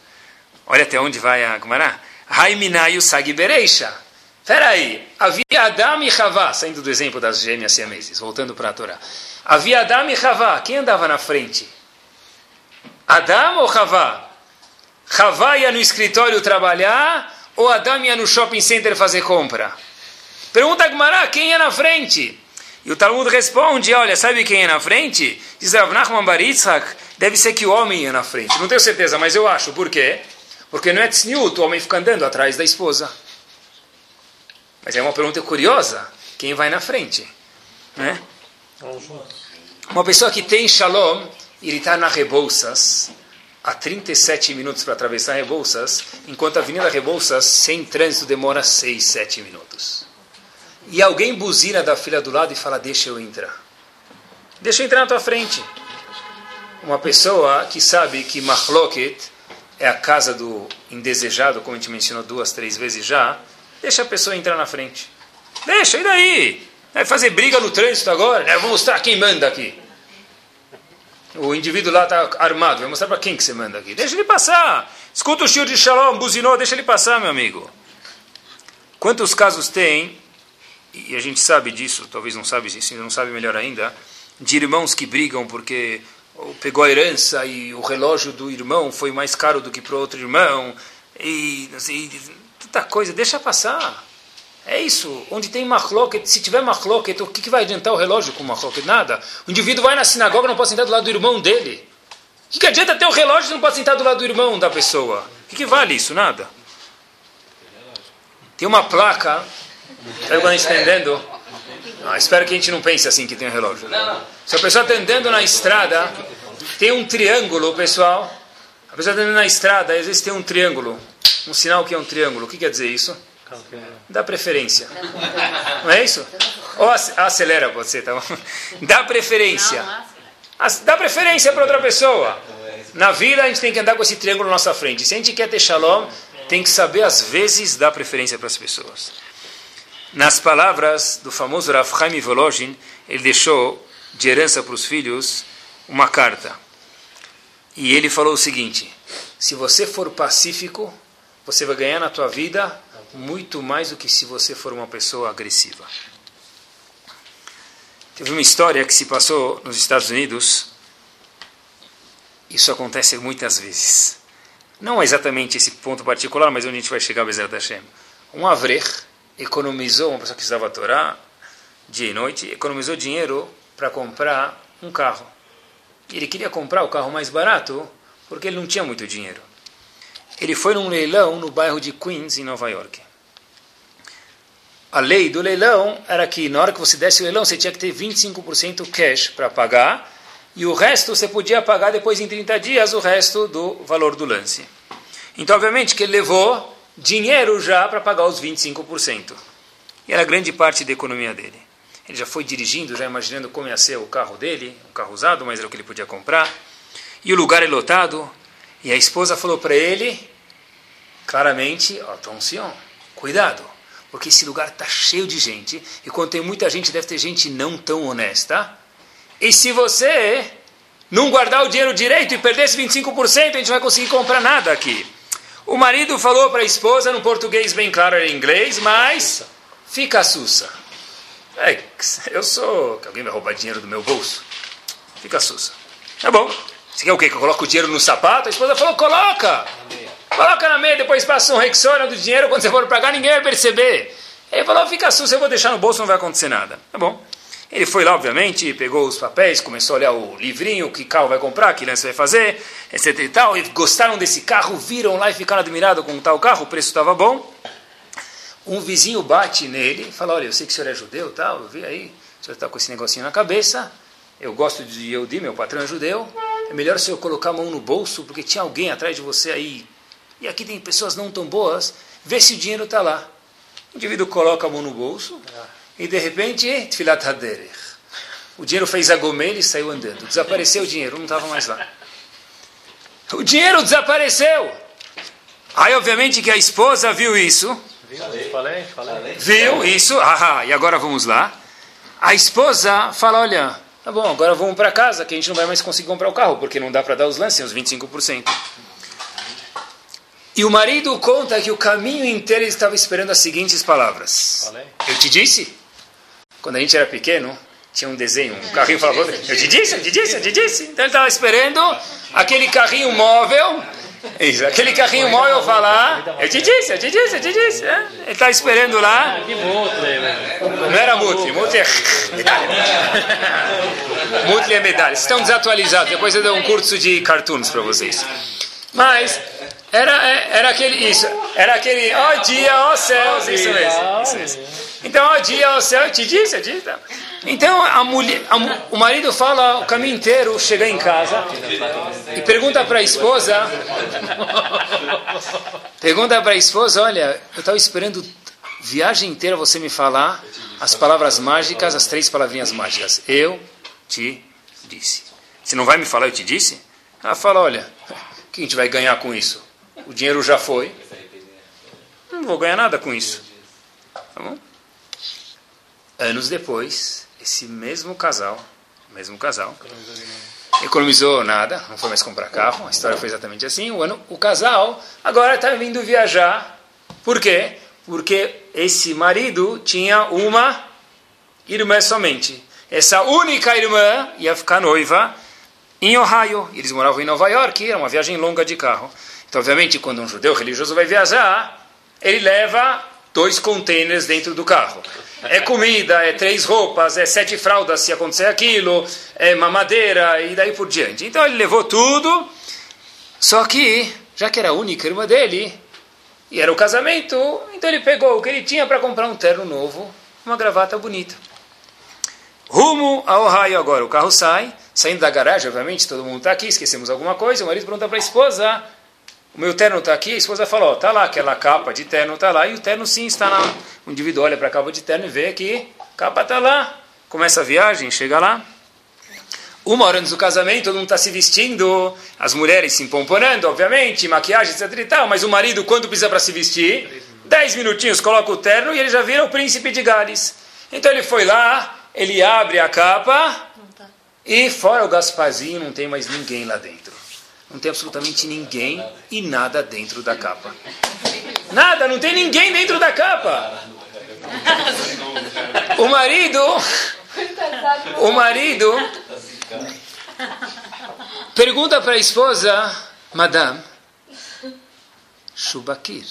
A: Olha até onde vai a Gumara. Haiminayu Sagi Bereisha. Peraí, havia Adam e Havá, saindo do exemplo das gêmeas siameses, voltando para a Torá. Havia Adam e Havá, quem andava na frente? Adam ou Havá? Havá ia no escritório trabalhar ou Adam ia no shopping center fazer compra? Pergunta a Gumara, quem ia na frente? E o Talmud responde, olha, sabe quem ia na frente? Diz Rav Nachman deve ser que o homem ia na frente. Não tenho certeza, mas eu acho. Por quê? Porque não é tzniut, o homem fica andando atrás da esposa. Mas é uma pergunta curiosa. Quem vai na frente? Né? Uma pessoa que tem shalom, ele está na Rebouças, há 37 minutos para atravessar Rebouças, enquanto a Avenida Rebouças, sem trânsito, demora 6, 7 minutos. E alguém buzina da fila do lado e fala, deixa eu entrar. Deixa eu entrar na tua frente. Uma pessoa que sabe que Mahloket é a casa do indesejado, como a gente mencionou duas, três vezes já, Deixa a pessoa entrar na frente. Deixa, e daí? Vai fazer briga no trânsito agora? Eu vou mostrar quem manda aqui. O indivíduo lá está armado. Vai mostrar para quem que você manda aqui. Deixa ele passar. Escuta o tio de Shalom, buzinou, deixa ele passar, meu amigo. Quantos casos tem, e a gente sabe disso, talvez não sabe disso, não sabe melhor ainda, de irmãos que brigam porque pegou a herança e o relógio do irmão foi mais caro do que para o outro irmão, e, assim, tanta coisa, deixa passar. É isso. Onde tem machloket, se tiver machloket, o que, que vai adiantar o relógio com machloket? Nada. O indivíduo vai na sinagoga não pode sentar do lado do irmão dele. O que, que adianta ter o relógio se não pode sentar do lado do irmão da pessoa? O que, que vale isso? Nada. Tem uma placa, sabe quando a gente está andando? Ah, espero que a gente não pense assim que tem um relógio. Se a pessoa está andando na estrada, tem um triângulo, pessoal. A pessoa está andando na estrada, às vezes tem um triângulo um sinal que é um triângulo. O que quer dizer isso? Dá preferência. Não é isso? Ou acelera, pode ser, tá bom? Dá preferência. Dá preferência para outra pessoa. Na vida a gente tem que andar com esse triângulo na nossa frente. Se a gente quer ter shalom, tem que saber às vezes dar preferência para as pessoas. Nas palavras do famoso Rav Chaim Volozhin, ele deixou de herança para os filhos uma carta. E ele falou o seguinte: se você for pacífico, você vai ganhar na tua vida muito mais do que se você for uma pessoa agressiva. Teve uma história que se passou nos Estados Unidos. Isso acontece muitas vezes. Não exatamente esse ponto particular, mas onde a gente vai chegar, Bezerra Hashem. Um avrer economizou, uma pessoa que estava a Torá, dia e noite, economizou dinheiro para comprar um carro. Ele queria comprar o carro mais barato porque ele não tinha muito dinheiro ele foi num leilão no bairro de Queens, em Nova York. A lei do leilão era que na hora que você desse o leilão, você tinha que ter 25% cash para pagar, e o resto você podia pagar depois em 30 dias, o resto do valor do lance. Então, obviamente, que ele levou dinheiro já para pagar os 25%. E era grande parte da economia dele. Ele já foi dirigindo, já imaginando como ia ser o carro dele, um carro usado, mas era o que ele podia comprar. E o lugar é lotado. E a esposa falou para ele: claramente, atenção, cuidado, porque esse lugar está cheio de gente, e quando tem muita gente, deve ter gente não tão honesta. E se você não guardar o dinheiro direito e perder esse 25%, a gente não vai conseguir comprar nada aqui. O marido falou para a esposa, no português bem claro, em inglês, mas fica sussa. É, eu sou. que alguém vai roubar dinheiro do meu bolso. Fica sussa. Tá bom. Você quer o quê? Que eu coloque o dinheiro no sapato? A esposa falou, coloca. Coloca na meia, depois passa um Rexona do dinheiro, quando você for pagar, ninguém vai perceber. Ele falou, fica susto, eu vou deixar no bolso, não vai acontecer nada. Tá bom. Ele foi lá, obviamente, pegou os papéis, começou a olhar o livrinho, que carro vai comprar, que lance vai fazer, etc e tal. E gostaram desse carro, viram lá e ficaram admirados com tal carro, o preço estava bom. Um vizinho bate nele e fala, olha, eu sei que o senhor é judeu, tal, eu vi aí, o senhor está com esse negocinho na cabeça, eu gosto de Yehudi, meu patrão é judeu, é melhor o senhor colocar a mão no bolso, porque tinha alguém atrás de você aí e aqui tem pessoas não tão boas, vê se o dinheiro está lá. O indivíduo coloca a mão no bolso e de repente, tfilat haderech. O dinheiro fez a gomel e saiu andando. Desapareceu o dinheiro, não estava mais lá. O dinheiro desapareceu. Aí, obviamente, que a esposa viu isso.
C: Falei, falei.
A: Viu isso. Ah, e agora vamos lá. A esposa fala: Olha, Tá bom, agora vamos para casa, que a gente não vai mais conseguir comprar o carro, porque não dá para dar os lances, os 25%. E o marido conta que o caminho inteiro ele estava esperando as seguintes palavras.
C: Falei.
A: Eu te disse? Quando a gente era pequeno, tinha um desenho, um carrinho falava, eu te disse, eu te disse, eu te disse. Então ele estava esperando aquele carrinho móvel, isso, aquele carrinho móvel falar, eu te disse, eu te disse, eu te disse. É, Ele está esperando lá.
C: Aí, velho.
A: Não era Mutli, Mutli é medalha. Mutli é medalha. Vocês estão desatualizados, depois eu dou um curso de cartoons para vocês. Mas era, é- era aquele, isso, era aquele, ó dia, ó céus, isso mesmo. Isso mesmo. Então, ó dia, ó céu, eu te disse, eu te disse. Então, a mulher, a o marido fala o caminho inteiro, chega em casa e pergunta para a esposa, pergunta para a esposa, olha, eu estava esperando viagem inteira você me falar as palavras mágicas, as três palavrinhas mágicas. Eu te disse. Você não vai me falar, eu te disse? Ela fala, olha, o que a gente vai ganhar com isso? O dinheiro já foi. Não vou ganhar nada com isso. Tá bom? Anos depois, esse mesmo casal, mesmo casal, economizou nada, não foi mais comprar carro, a história foi exatamente assim. O, ano, o casal agora está vindo viajar. Por quê? Porque esse marido tinha uma irmã somente. Essa única irmã ia ficar noiva em Ohio. Eles moravam em Nova York, era uma viagem longa de carro. Então, obviamente, quando um judeu religioso vai viajar, ele leva dois containers dentro do carro. É comida, é três roupas, é sete fraldas se acontecer aquilo, é mamadeira e daí por diante. Então ele levou tudo, só que, já que era a única irmã dele, e era o casamento, então ele pegou o que ele tinha para comprar um terno novo, uma gravata bonita. Rumo a Ohio agora, o carro sai, saindo da garagem, obviamente, todo mundo está aqui, esquecemos alguma coisa, o marido pergunta para a esposa, o meu terno está aqui, a esposa fala, ó, tá lá, aquela capa de terno está lá, e o terno sim está lá. O indivíduo olha para a capa de terno e vê que a capa está lá. Começa a viagem, chega lá. Uma hora antes do casamento, todo mundo está se vestindo, as mulheres se empomponando, obviamente, maquiagem, etc e tal, mas o marido, quando precisa para se vestir, dez minutinhos, coloca o terno e ele já vira o príncipe de Gales. Então ele foi lá, ele abre a capa e fora o Gasparzinho não tem mais ninguém lá dentro. Não tem absolutamente ninguém e nada dentro da capa. Nada, não tem ninguém dentro da capa. O marido, o marido pergunta para a esposa, Madame, Shubakir,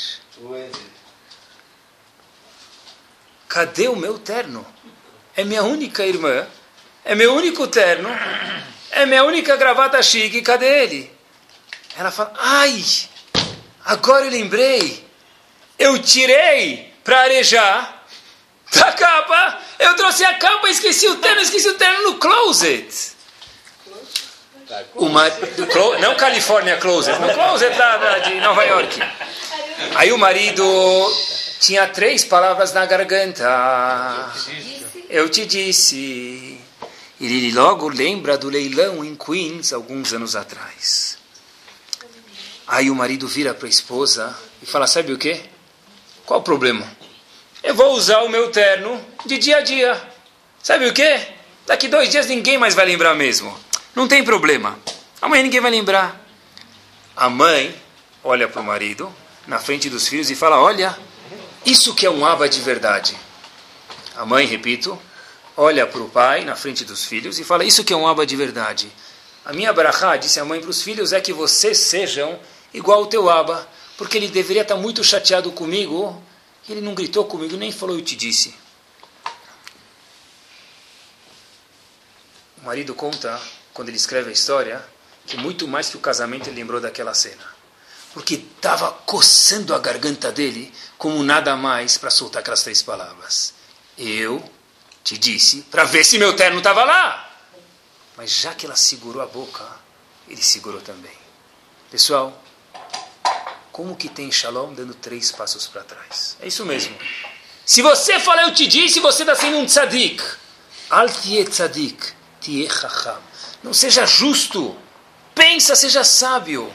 A: cadê o meu terno? É minha única irmã, é meu único terno, é minha única gravata chique, cadê ele? Ela fala, ai, agora eu lembrei, eu tirei para arejar da capa, eu trouxe a capa, esqueci o terno, esqueci o terno no closet. Uma, clo- não California Closet, no closet lá da- de Nova York. Aí o marido tinha três palavras na garganta. Eu te disse. Ele logo lembra do leilão em Queens, alguns anos atrás. Aí o marido vira para a esposa e fala: Sabe o que? Qual o problema? Eu vou usar o meu terno de dia a dia. Sabe o que? Daqui dois dias ninguém mais vai lembrar mesmo. Não tem problema. Amanhã ninguém vai lembrar. A mãe olha para o marido na frente dos filhos e fala: Olha, isso que é um aba de verdade. A mãe, repito, olha para o pai na frente dos filhos e fala: Isso que é um aba de verdade. A minha brachá, disse a mãe para os filhos, é que vocês sejam igual ao teu aba, porque ele deveria estar muito chateado comigo. Ele não gritou comigo, nem falou, eu te disse. O marido conta, quando ele escreve a história, que muito mais que o casamento ele lembrou daquela cena. Porque estava coçando a garganta dele como nada mais para soltar aquelas três palavras. Eu te disse para ver se meu terno estava lá. Mas já que ela segurou a boca, ele segurou também. Pessoal, como que tem Shalom dando três passos para trás? É isso mesmo. Se você fala eu te disse, você está sendo um tzadik. Al tie tzadik, tie. Não seja justo. Pensa, seja sábio.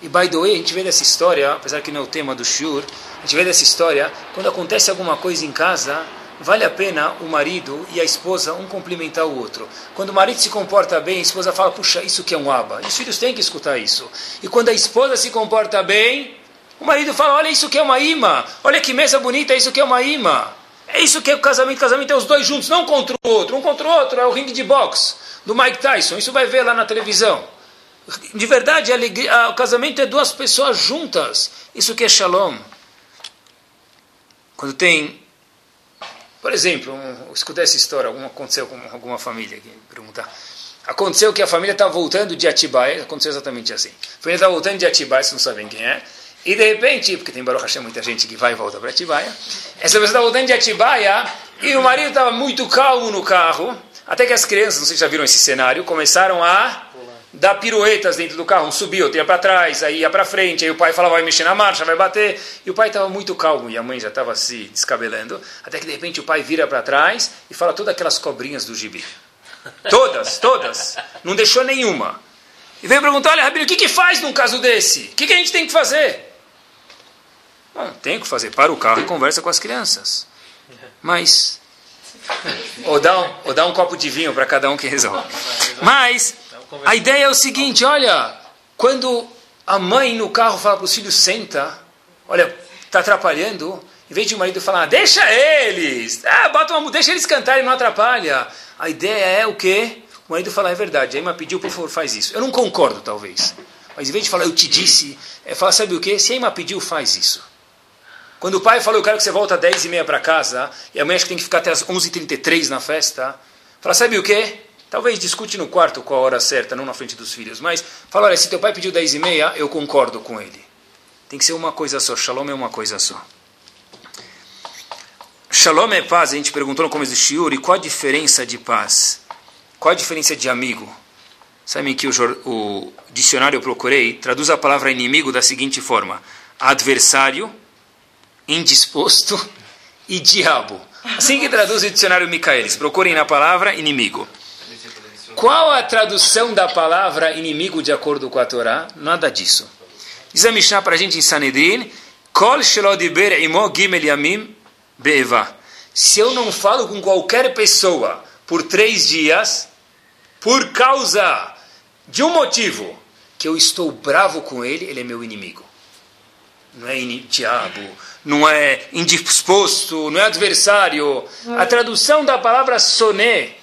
A: E by the way, a gente vê dessa história, apesar que não é o tema do Shur, a gente vê dessa história, quando acontece alguma coisa em casa, vale a pena o marido e a esposa um cumprimentar o outro. Quando o marido se comporta bem, a esposa fala, puxa, isso que é um aba. E os filhos têm que escutar isso. E quando a esposa se comporta bem, o marido fala, olha isso que é uma imã. Olha que mesa bonita, isso que é uma imã. É isso que é o casamento. Casamento é os dois juntos, não contra o outro. Um contra o outro é o ringue de boxe do Mike Tyson. Isso vai ver lá na televisão. De verdade, alegria, o casamento é duas pessoas juntas. Isso que é shalom. Quando tem, por exemplo, um, escutei essa história, alguma aconteceu com alguma família aqui, perguntar. Aconteceu que a família está voltando de Atibaia, aconteceu exatamente assim. A família está voltando de Atibaia, vocês não sabem quem é. E de repente, porque tem Baruch Hashem, muita gente que vai e volta para Atibaia. Essa pessoa está voltando de Atibaia e o marido estava muito calmo no carro. Até que as crianças, não sei se já viram esse cenário, começaram a dar piruetas dentro do carro. Um subiu, outro ia para trás, aí ia para frente. Aí o pai falava, vai mexer na marcha, vai bater. E o pai estava muito calmo e a mãe já estava se descabelando. Até que de repente o pai vira para trás e fala todas aquelas cobrinhas do gibi. Todas, todas. Não deixou nenhuma. E veio perguntar, olha, Rabino, o que, que faz num caso desse? O que, que a gente tem que fazer? Bom, tem que fazer. Para o carro e conversa com as crianças. Mas... Ou dá um, ou dá um copo de vinho para cada um que resolve. Mas a ideia é o seguinte, olha, quando a mãe no carro fala para os filhos, senta, olha, está atrapalhando, em vez de o marido falar, deixa eles, ah, bota uma, deixa eles cantarem, não atrapalha. A ideia é o quê? O marido fala, é verdade, a Emma pediu, por favor, faz isso. Eu não concordo, talvez. Mas em vez de falar, eu te disse, é falar, sabe o quê? Se a Emma pediu, faz isso. Quando o pai falou, eu quero que você volte às 10 e meia para casa, e a mãe que tem que ficar até as 11h33 na festa, fala, sabe o quê? Talvez discute no quarto qual a hora certa, não na frente dos filhos. Mas fala, olha, se teu pai pediu 10 e meia, eu concordo com ele. Tem que ser uma coisa só. Shalom é uma coisa só. Shalom é paz. A gente perguntou no começo do shiur, e qual a diferença de paz? Qual a diferença de amigo? Sabem que o, o dicionário eu procurei traduz a palavra inimigo da seguinte forma: adversário, indisposto e diabo. Assim que traduz o dicionário Micaelis. Procurem na palavra inimigo. Qual a tradução da palavra inimigo de acordo com a Torá? Nada disso. Diz a Mishnah para a gente em Sanedrin, Kol shelodiber imo gimel yamim be'eva. Se eu não falo com qualquer pessoa por três dias, por causa de um motivo, que eu estou bravo com ele, ele é meu inimigo. Não é diabo, não é indisposto, não é adversário. A tradução da palavra soné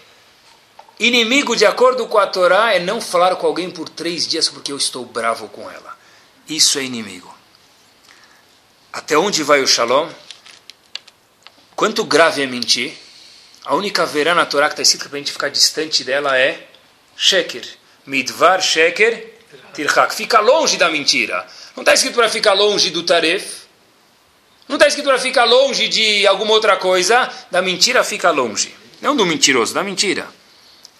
A: Inimigo, de acordo com a Torá, é não falar com alguém por três dias porque eu estou bravo com ela. Isso é inimigo. Até onde vai o shalom? Quanto grave é mentir? A única verá na Torá que está escrito para a gente ficar distante dela é sheker. Midvar sheker tirhak. Fica longe da mentira. Não está escrito para ficar longe do taref. Não está escrito para ficar longe de alguma outra coisa. Da mentira fica longe. Não do mentiroso, da mentira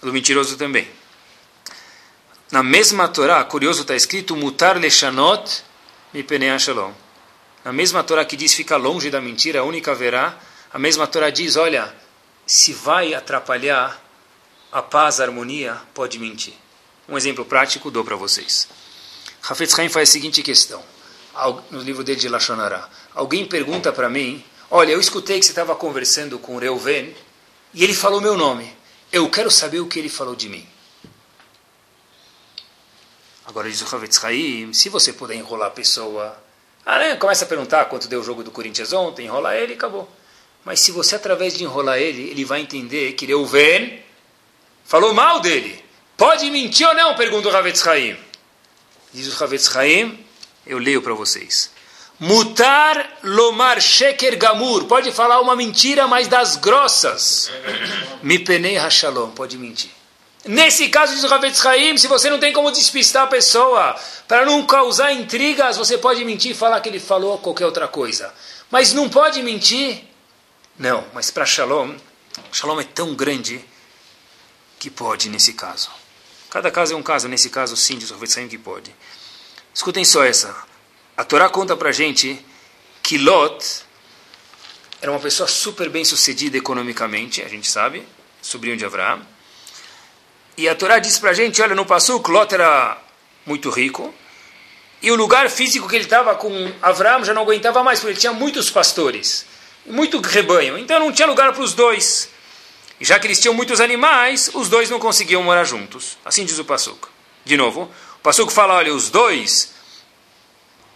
A: do mentiroso também. Na mesma Torá, curioso, está escrito mutar lechanot mipenei shalom. Na mesma Torá que diz fica longe da mentira, a única verá, a mesma Torá diz, olha, se vai atrapalhar a paz, a harmonia, pode mentir. Um exemplo prático dou para vocês. Hafetz Haim faz a seguinte questão, no livro dele de Lashonará. Alguém pergunta para mim, olha, eu escutei que você estava conversando com Reuven, e ele falou meu nome. Eu quero saber o que ele falou de mim. Agora diz o Havetz se você puder enrolar a pessoa, ah, né? começa a perguntar quanto deu o jogo do Corinthians ontem, enrola ele e acabou. Mas se você, através de enrolar ele, ele vai entender que Reuven falou mal dele. Pode mentir ou não? Pergunta o Havetz. Diz o Havetz eu leio para vocês. Mutar lomar sheker gamur. Pode falar uma mentira, mas das grossas. Mi penei hashalom. Pode mentir. Nesse caso, diz o Ravetz Haim, se você não tem como despistar a pessoa, para não causar intrigas, você pode mentir e falar que ele falou qualquer outra coisa. Mas não pode mentir? Não, mas para Shalom, Shalom é tão grande que pode nesse caso. Cada caso é um caso, nesse caso sim, diz o Ravetz Haim que pode. Escutem só essa. A Torá conta para gente que Lot era uma pessoa super bem sucedida economicamente, a gente sabe, sobrinho de Abraão. E a Torá diz para a gente, olha, no Passuk, Lot era muito rico, e o lugar físico que ele estava com Abraão já não aguentava mais, porque ele tinha muitos pastores. muito rebanho. Então não tinha lugar para os dois. E já que eles tinham muitos animais, os dois não conseguiam morar juntos. Assim diz o Passuco. De novo, o Passuco fala, olha, os dois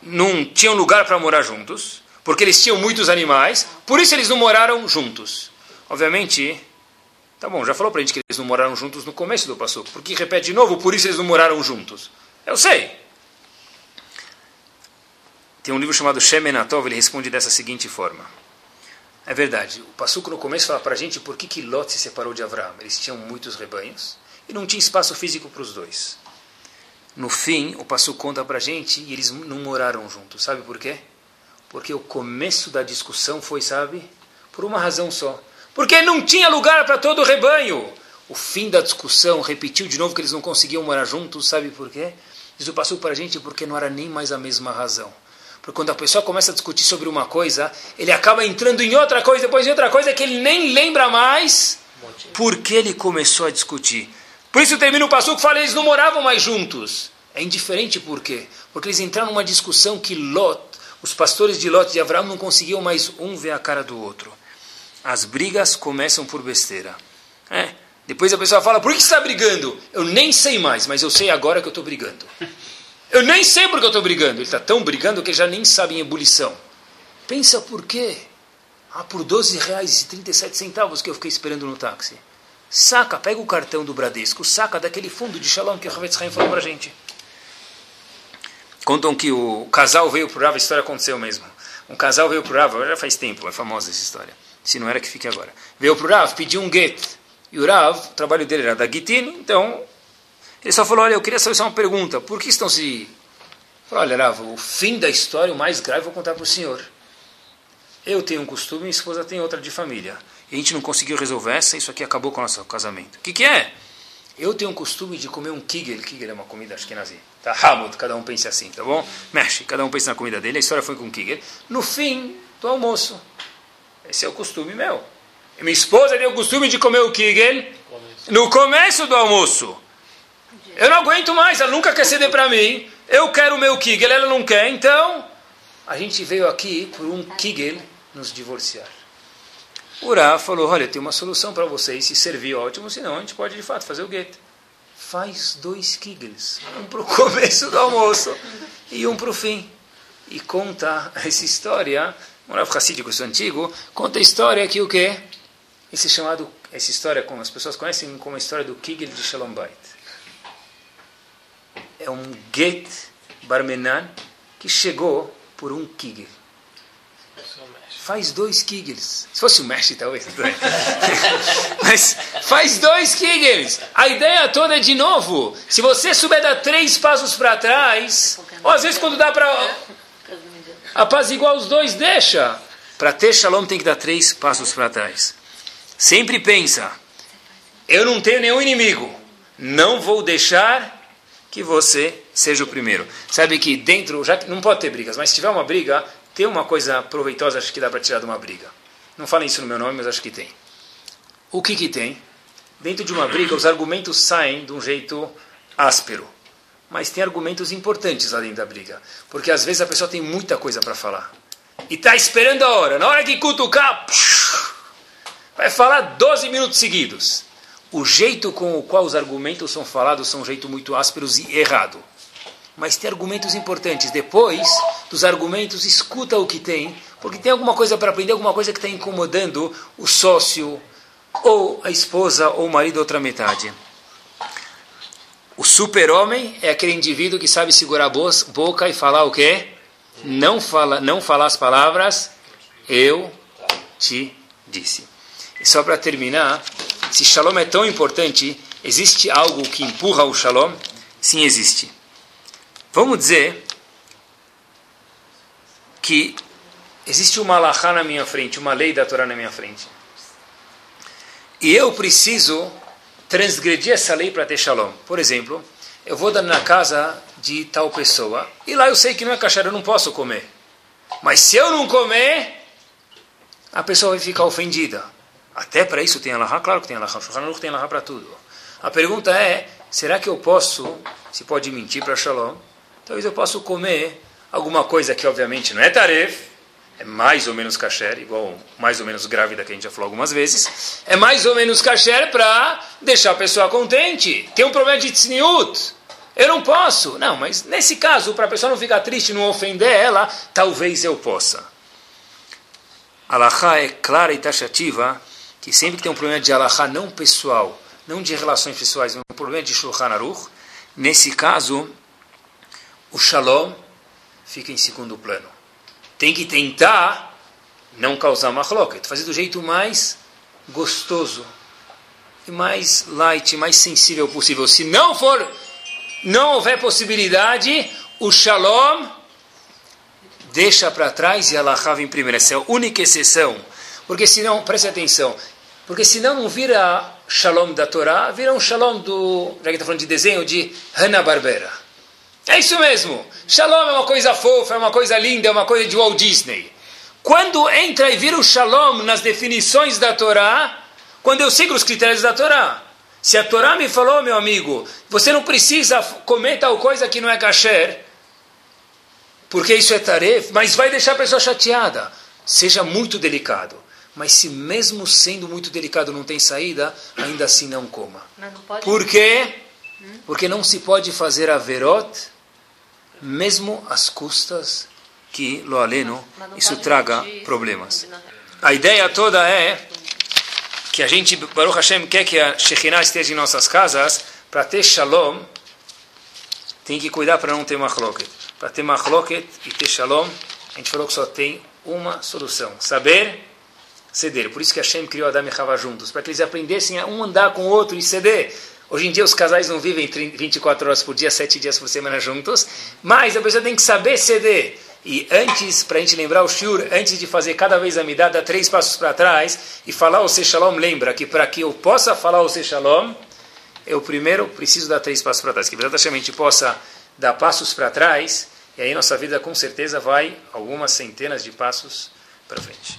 A: não tinham lugar para morar juntos, porque eles tinham muitos animais, por isso eles não moraram juntos. Obviamente, tá bom, já falou para a gente que eles não moraram juntos no começo do Passuco, porque repete de novo, por isso eles não moraram juntos. Eu sei. Tem um livro chamado Shemenatov, ele responde dessa seguinte forma. É verdade, o Passuco no começo fala para a gente por que, que Lot se separou de Abraão. Eles tinham muitos rebanhos e não tinha espaço físico para os dois. No fim, o Passuco conta para a gente e eles não moraram juntos. Sabe por quê? Porque o começo da discussão foi, sabe, por uma razão só. Porque não tinha lugar para todo o rebanho. O fim da discussão repetiu de novo que eles não conseguiam morar juntos. Sabe por quê? Diz o Passuco para a gente porque não era nem mais a mesma razão. Porque quando a pessoa começa a discutir sobre uma coisa, ele acaba entrando em outra coisa, depois em outra coisa que ele nem lembra mais por que ele começou a discutir. Por isso termina o passo que fala, eles não moravam mais juntos. É indiferente por quê? Porque eles entraram numa discussão que Lot, os pastores de Lot e de Abraão não conseguiam mais um ver a cara do outro. As brigas começam por besteira. É. Depois a pessoa fala, por que está brigando? Eu nem sei mais, mas eu sei agora que eu estou brigando. Eu nem sei porque eu estou brigando. Ele está tão brigando que já nem sabe em ebulição. Pensa por quê? Ah, por 12 reais e 37 centavos que eu fiquei esperando no táxi. Saca, pega o cartão do Bradesco, saca daquele fundo de Shalom que o Ravetz Haim falou para a gente. Contam que o casal veio para o Rav, a história aconteceu mesmo. Um casal veio para o Rav, já faz tempo, é famosa essa história. Se não era que fique agora. Veio para o Rav, pediu um get. E o Rav, o trabalho dele era da Gitin, então ele só falou, olha, eu queria saber só uma pergunta. Por que estão se... Falou, olha, Rav, o fim da história, o mais grave, eu vou contar para o senhor. Eu tenho um costume, minha esposa tem outra de família. A gente não conseguiu resolver essa, isso aqui acabou com o nosso casamento. O que, que é? Eu tenho um costume de comer um kigel. Kigel é uma comida acho que nazi. Tá, Hamud, cada um pensa assim, tá bom? Mexe, cada um pensa na comida dele. A história foi com kigel. No fim do almoço. Esse é o costume meu. E minha esposa tem o costume de comer o kigel no começo do almoço. Eu não aguento mais, ela nunca quer ceder para mim. Eu quero o meu Kigel, ela não quer, então a gente veio aqui por um Kigel nos divorciar. O falou: Olha, tem uma solução para vocês, se servir ótimo, senão a gente pode de fato fazer o gueto. Faz dois Kigels, um para o começo do almoço e um para o fim. E conta essa história, um Rav Hassídico, antigo, conta a história que o quê? Esse chamado, essa história, como as pessoas conhecem como a história do Kigel de Shalom Bait é um get barmenan que chegou por um kigel. Faz dois kigels. Se fosse o Mesh, talvez. Mas faz dois kigels. A ideia toda é de novo. Se você souber dar três passos para trás, ou às vezes quando dá para apaziguar os dois, deixa. Para ter shalom tem que dar três passos para trás. Sempre pensa, eu não tenho nenhum inimigo. Não vou deixar que você seja o primeiro. Sabe que dentro, já que não pode ter brigas, mas se tiver uma briga, tem uma coisa proveitosa, acho que dá para tirar de uma briga. Não falem isso no meu nome, mas acho que tem. O que que tem? Dentro de uma briga, os argumentos saem de um jeito áspero. Mas tem argumentos importantes dentro da briga. Porque às vezes a pessoa tem muita coisa para falar. E está esperando a hora. Na hora que cutucar, vai falar 12 minutos seguidos o jeito com o qual os argumentos são falados são um jeito muito ásperos e errado. Mas tem argumentos importantes. Depois dos argumentos, escuta o que tem, porque tem alguma coisa para aprender, alguma coisa que está incomodando o sócio, ou a esposa, ou o marido, outra metade. O super-homem é aquele indivíduo que sabe segurar a boca e falar o quê? Não, fala, não falar as palavras, eu te disse. E só para terminar, se shalom é tão importante, existe algo que empurra o shalom? Sim, existe. Vamos dizer que existe uma alahá na minha frente, uma lei da Torá na minha frente. E eu preciso transgredir essa lei para ter shalom. Por exemplo, eu vou dar na casa de tal pessoa e lá eu sei que não é cachorro, eu não posso comer. Mas se eu não comer, a pessoa vai ficar ofendida. Até para isso tem Allahá? Claro que tem Allahá. O tem Allahá para tudo. A pergunta é, será que eu posso, se pode mentir para Shalom, talvez eu possa comer alguma coisa que obviamente não é taref, é mais ou menos kasher, igual mais ou menos grávida que a gente já falou algumas vezes, é mais ou menos kasher para deixar a pessoa contente. Tem um problema de tzniut. Eu não posso. Não, mas nesse caso, para a pessoa não ficar triste, não ofender ela, talvez eu possa. Alahá é clara e taxativa que sempre que tem um problema de alahá não pessoal, não de relações pessoais, um problema de Shulchan Aruch, nesse caso, o shalom fica em segundo plano tem que tentar não causar machloket, fazer do jeito mais gostoso e mais light, mais sensível possível. Se não for, não houver possibilidade, o shalom deixa para trás e Allah vem primeiro. Essa é a única exceção. Porque senão, preste atenção, porque senão não vira shalom da Torá, vira um shalom do, já que está falando de desenho, de Hanna-Barbera. É isso mesmo. Shalom é uma coisa fofa, é uma coisa linda, é uma coisa de Walt Disney. Quando entra e vira o shalom nas definições da Torá, quando eu sigo os critérios da Torá. Se a Torá me falou, meu amigo, você não precisa comer tal coisa que não é kasher, porque isso é tarefa, mas vai deixar a pessoa chateada. Seja muito delicado. Mas se mesmo sendo muito delicado não tem saída, ainda assim não coma. Não Por quê? Porque não se pode fazer a verot mesmo às custas que, lo aleno, isso traga problemas. A ideia toda é que a gente, Baruch Hashem, quer que a Shekhinah esteja em nossas casas, para ter shalom, tem que cuidar para não ter machloket. Para ter machloket e ter shalom, a gente falou que só tem uma solução: saber ceder. Por isso que Hashem criou Adam e Chava juntos, para que eles aprendessem a um andar com o outro e ceder. Hoje em dia os casais não vivem 24 horas por dia, 7 dias por semana juntos, mas a pessoa tem que saber ceder. E antes, para a gente lembrar o Shur, antes de fazer cada vez a midá, dá três passos para trás e falar o Shalom, lembra que para que eu possa falar o Shalom, eu primeiro preciso dar três passos para trás. Que a gente possa dar passos para trás, e aí nossa vida com certeza vai algumas centenas de passos para frente.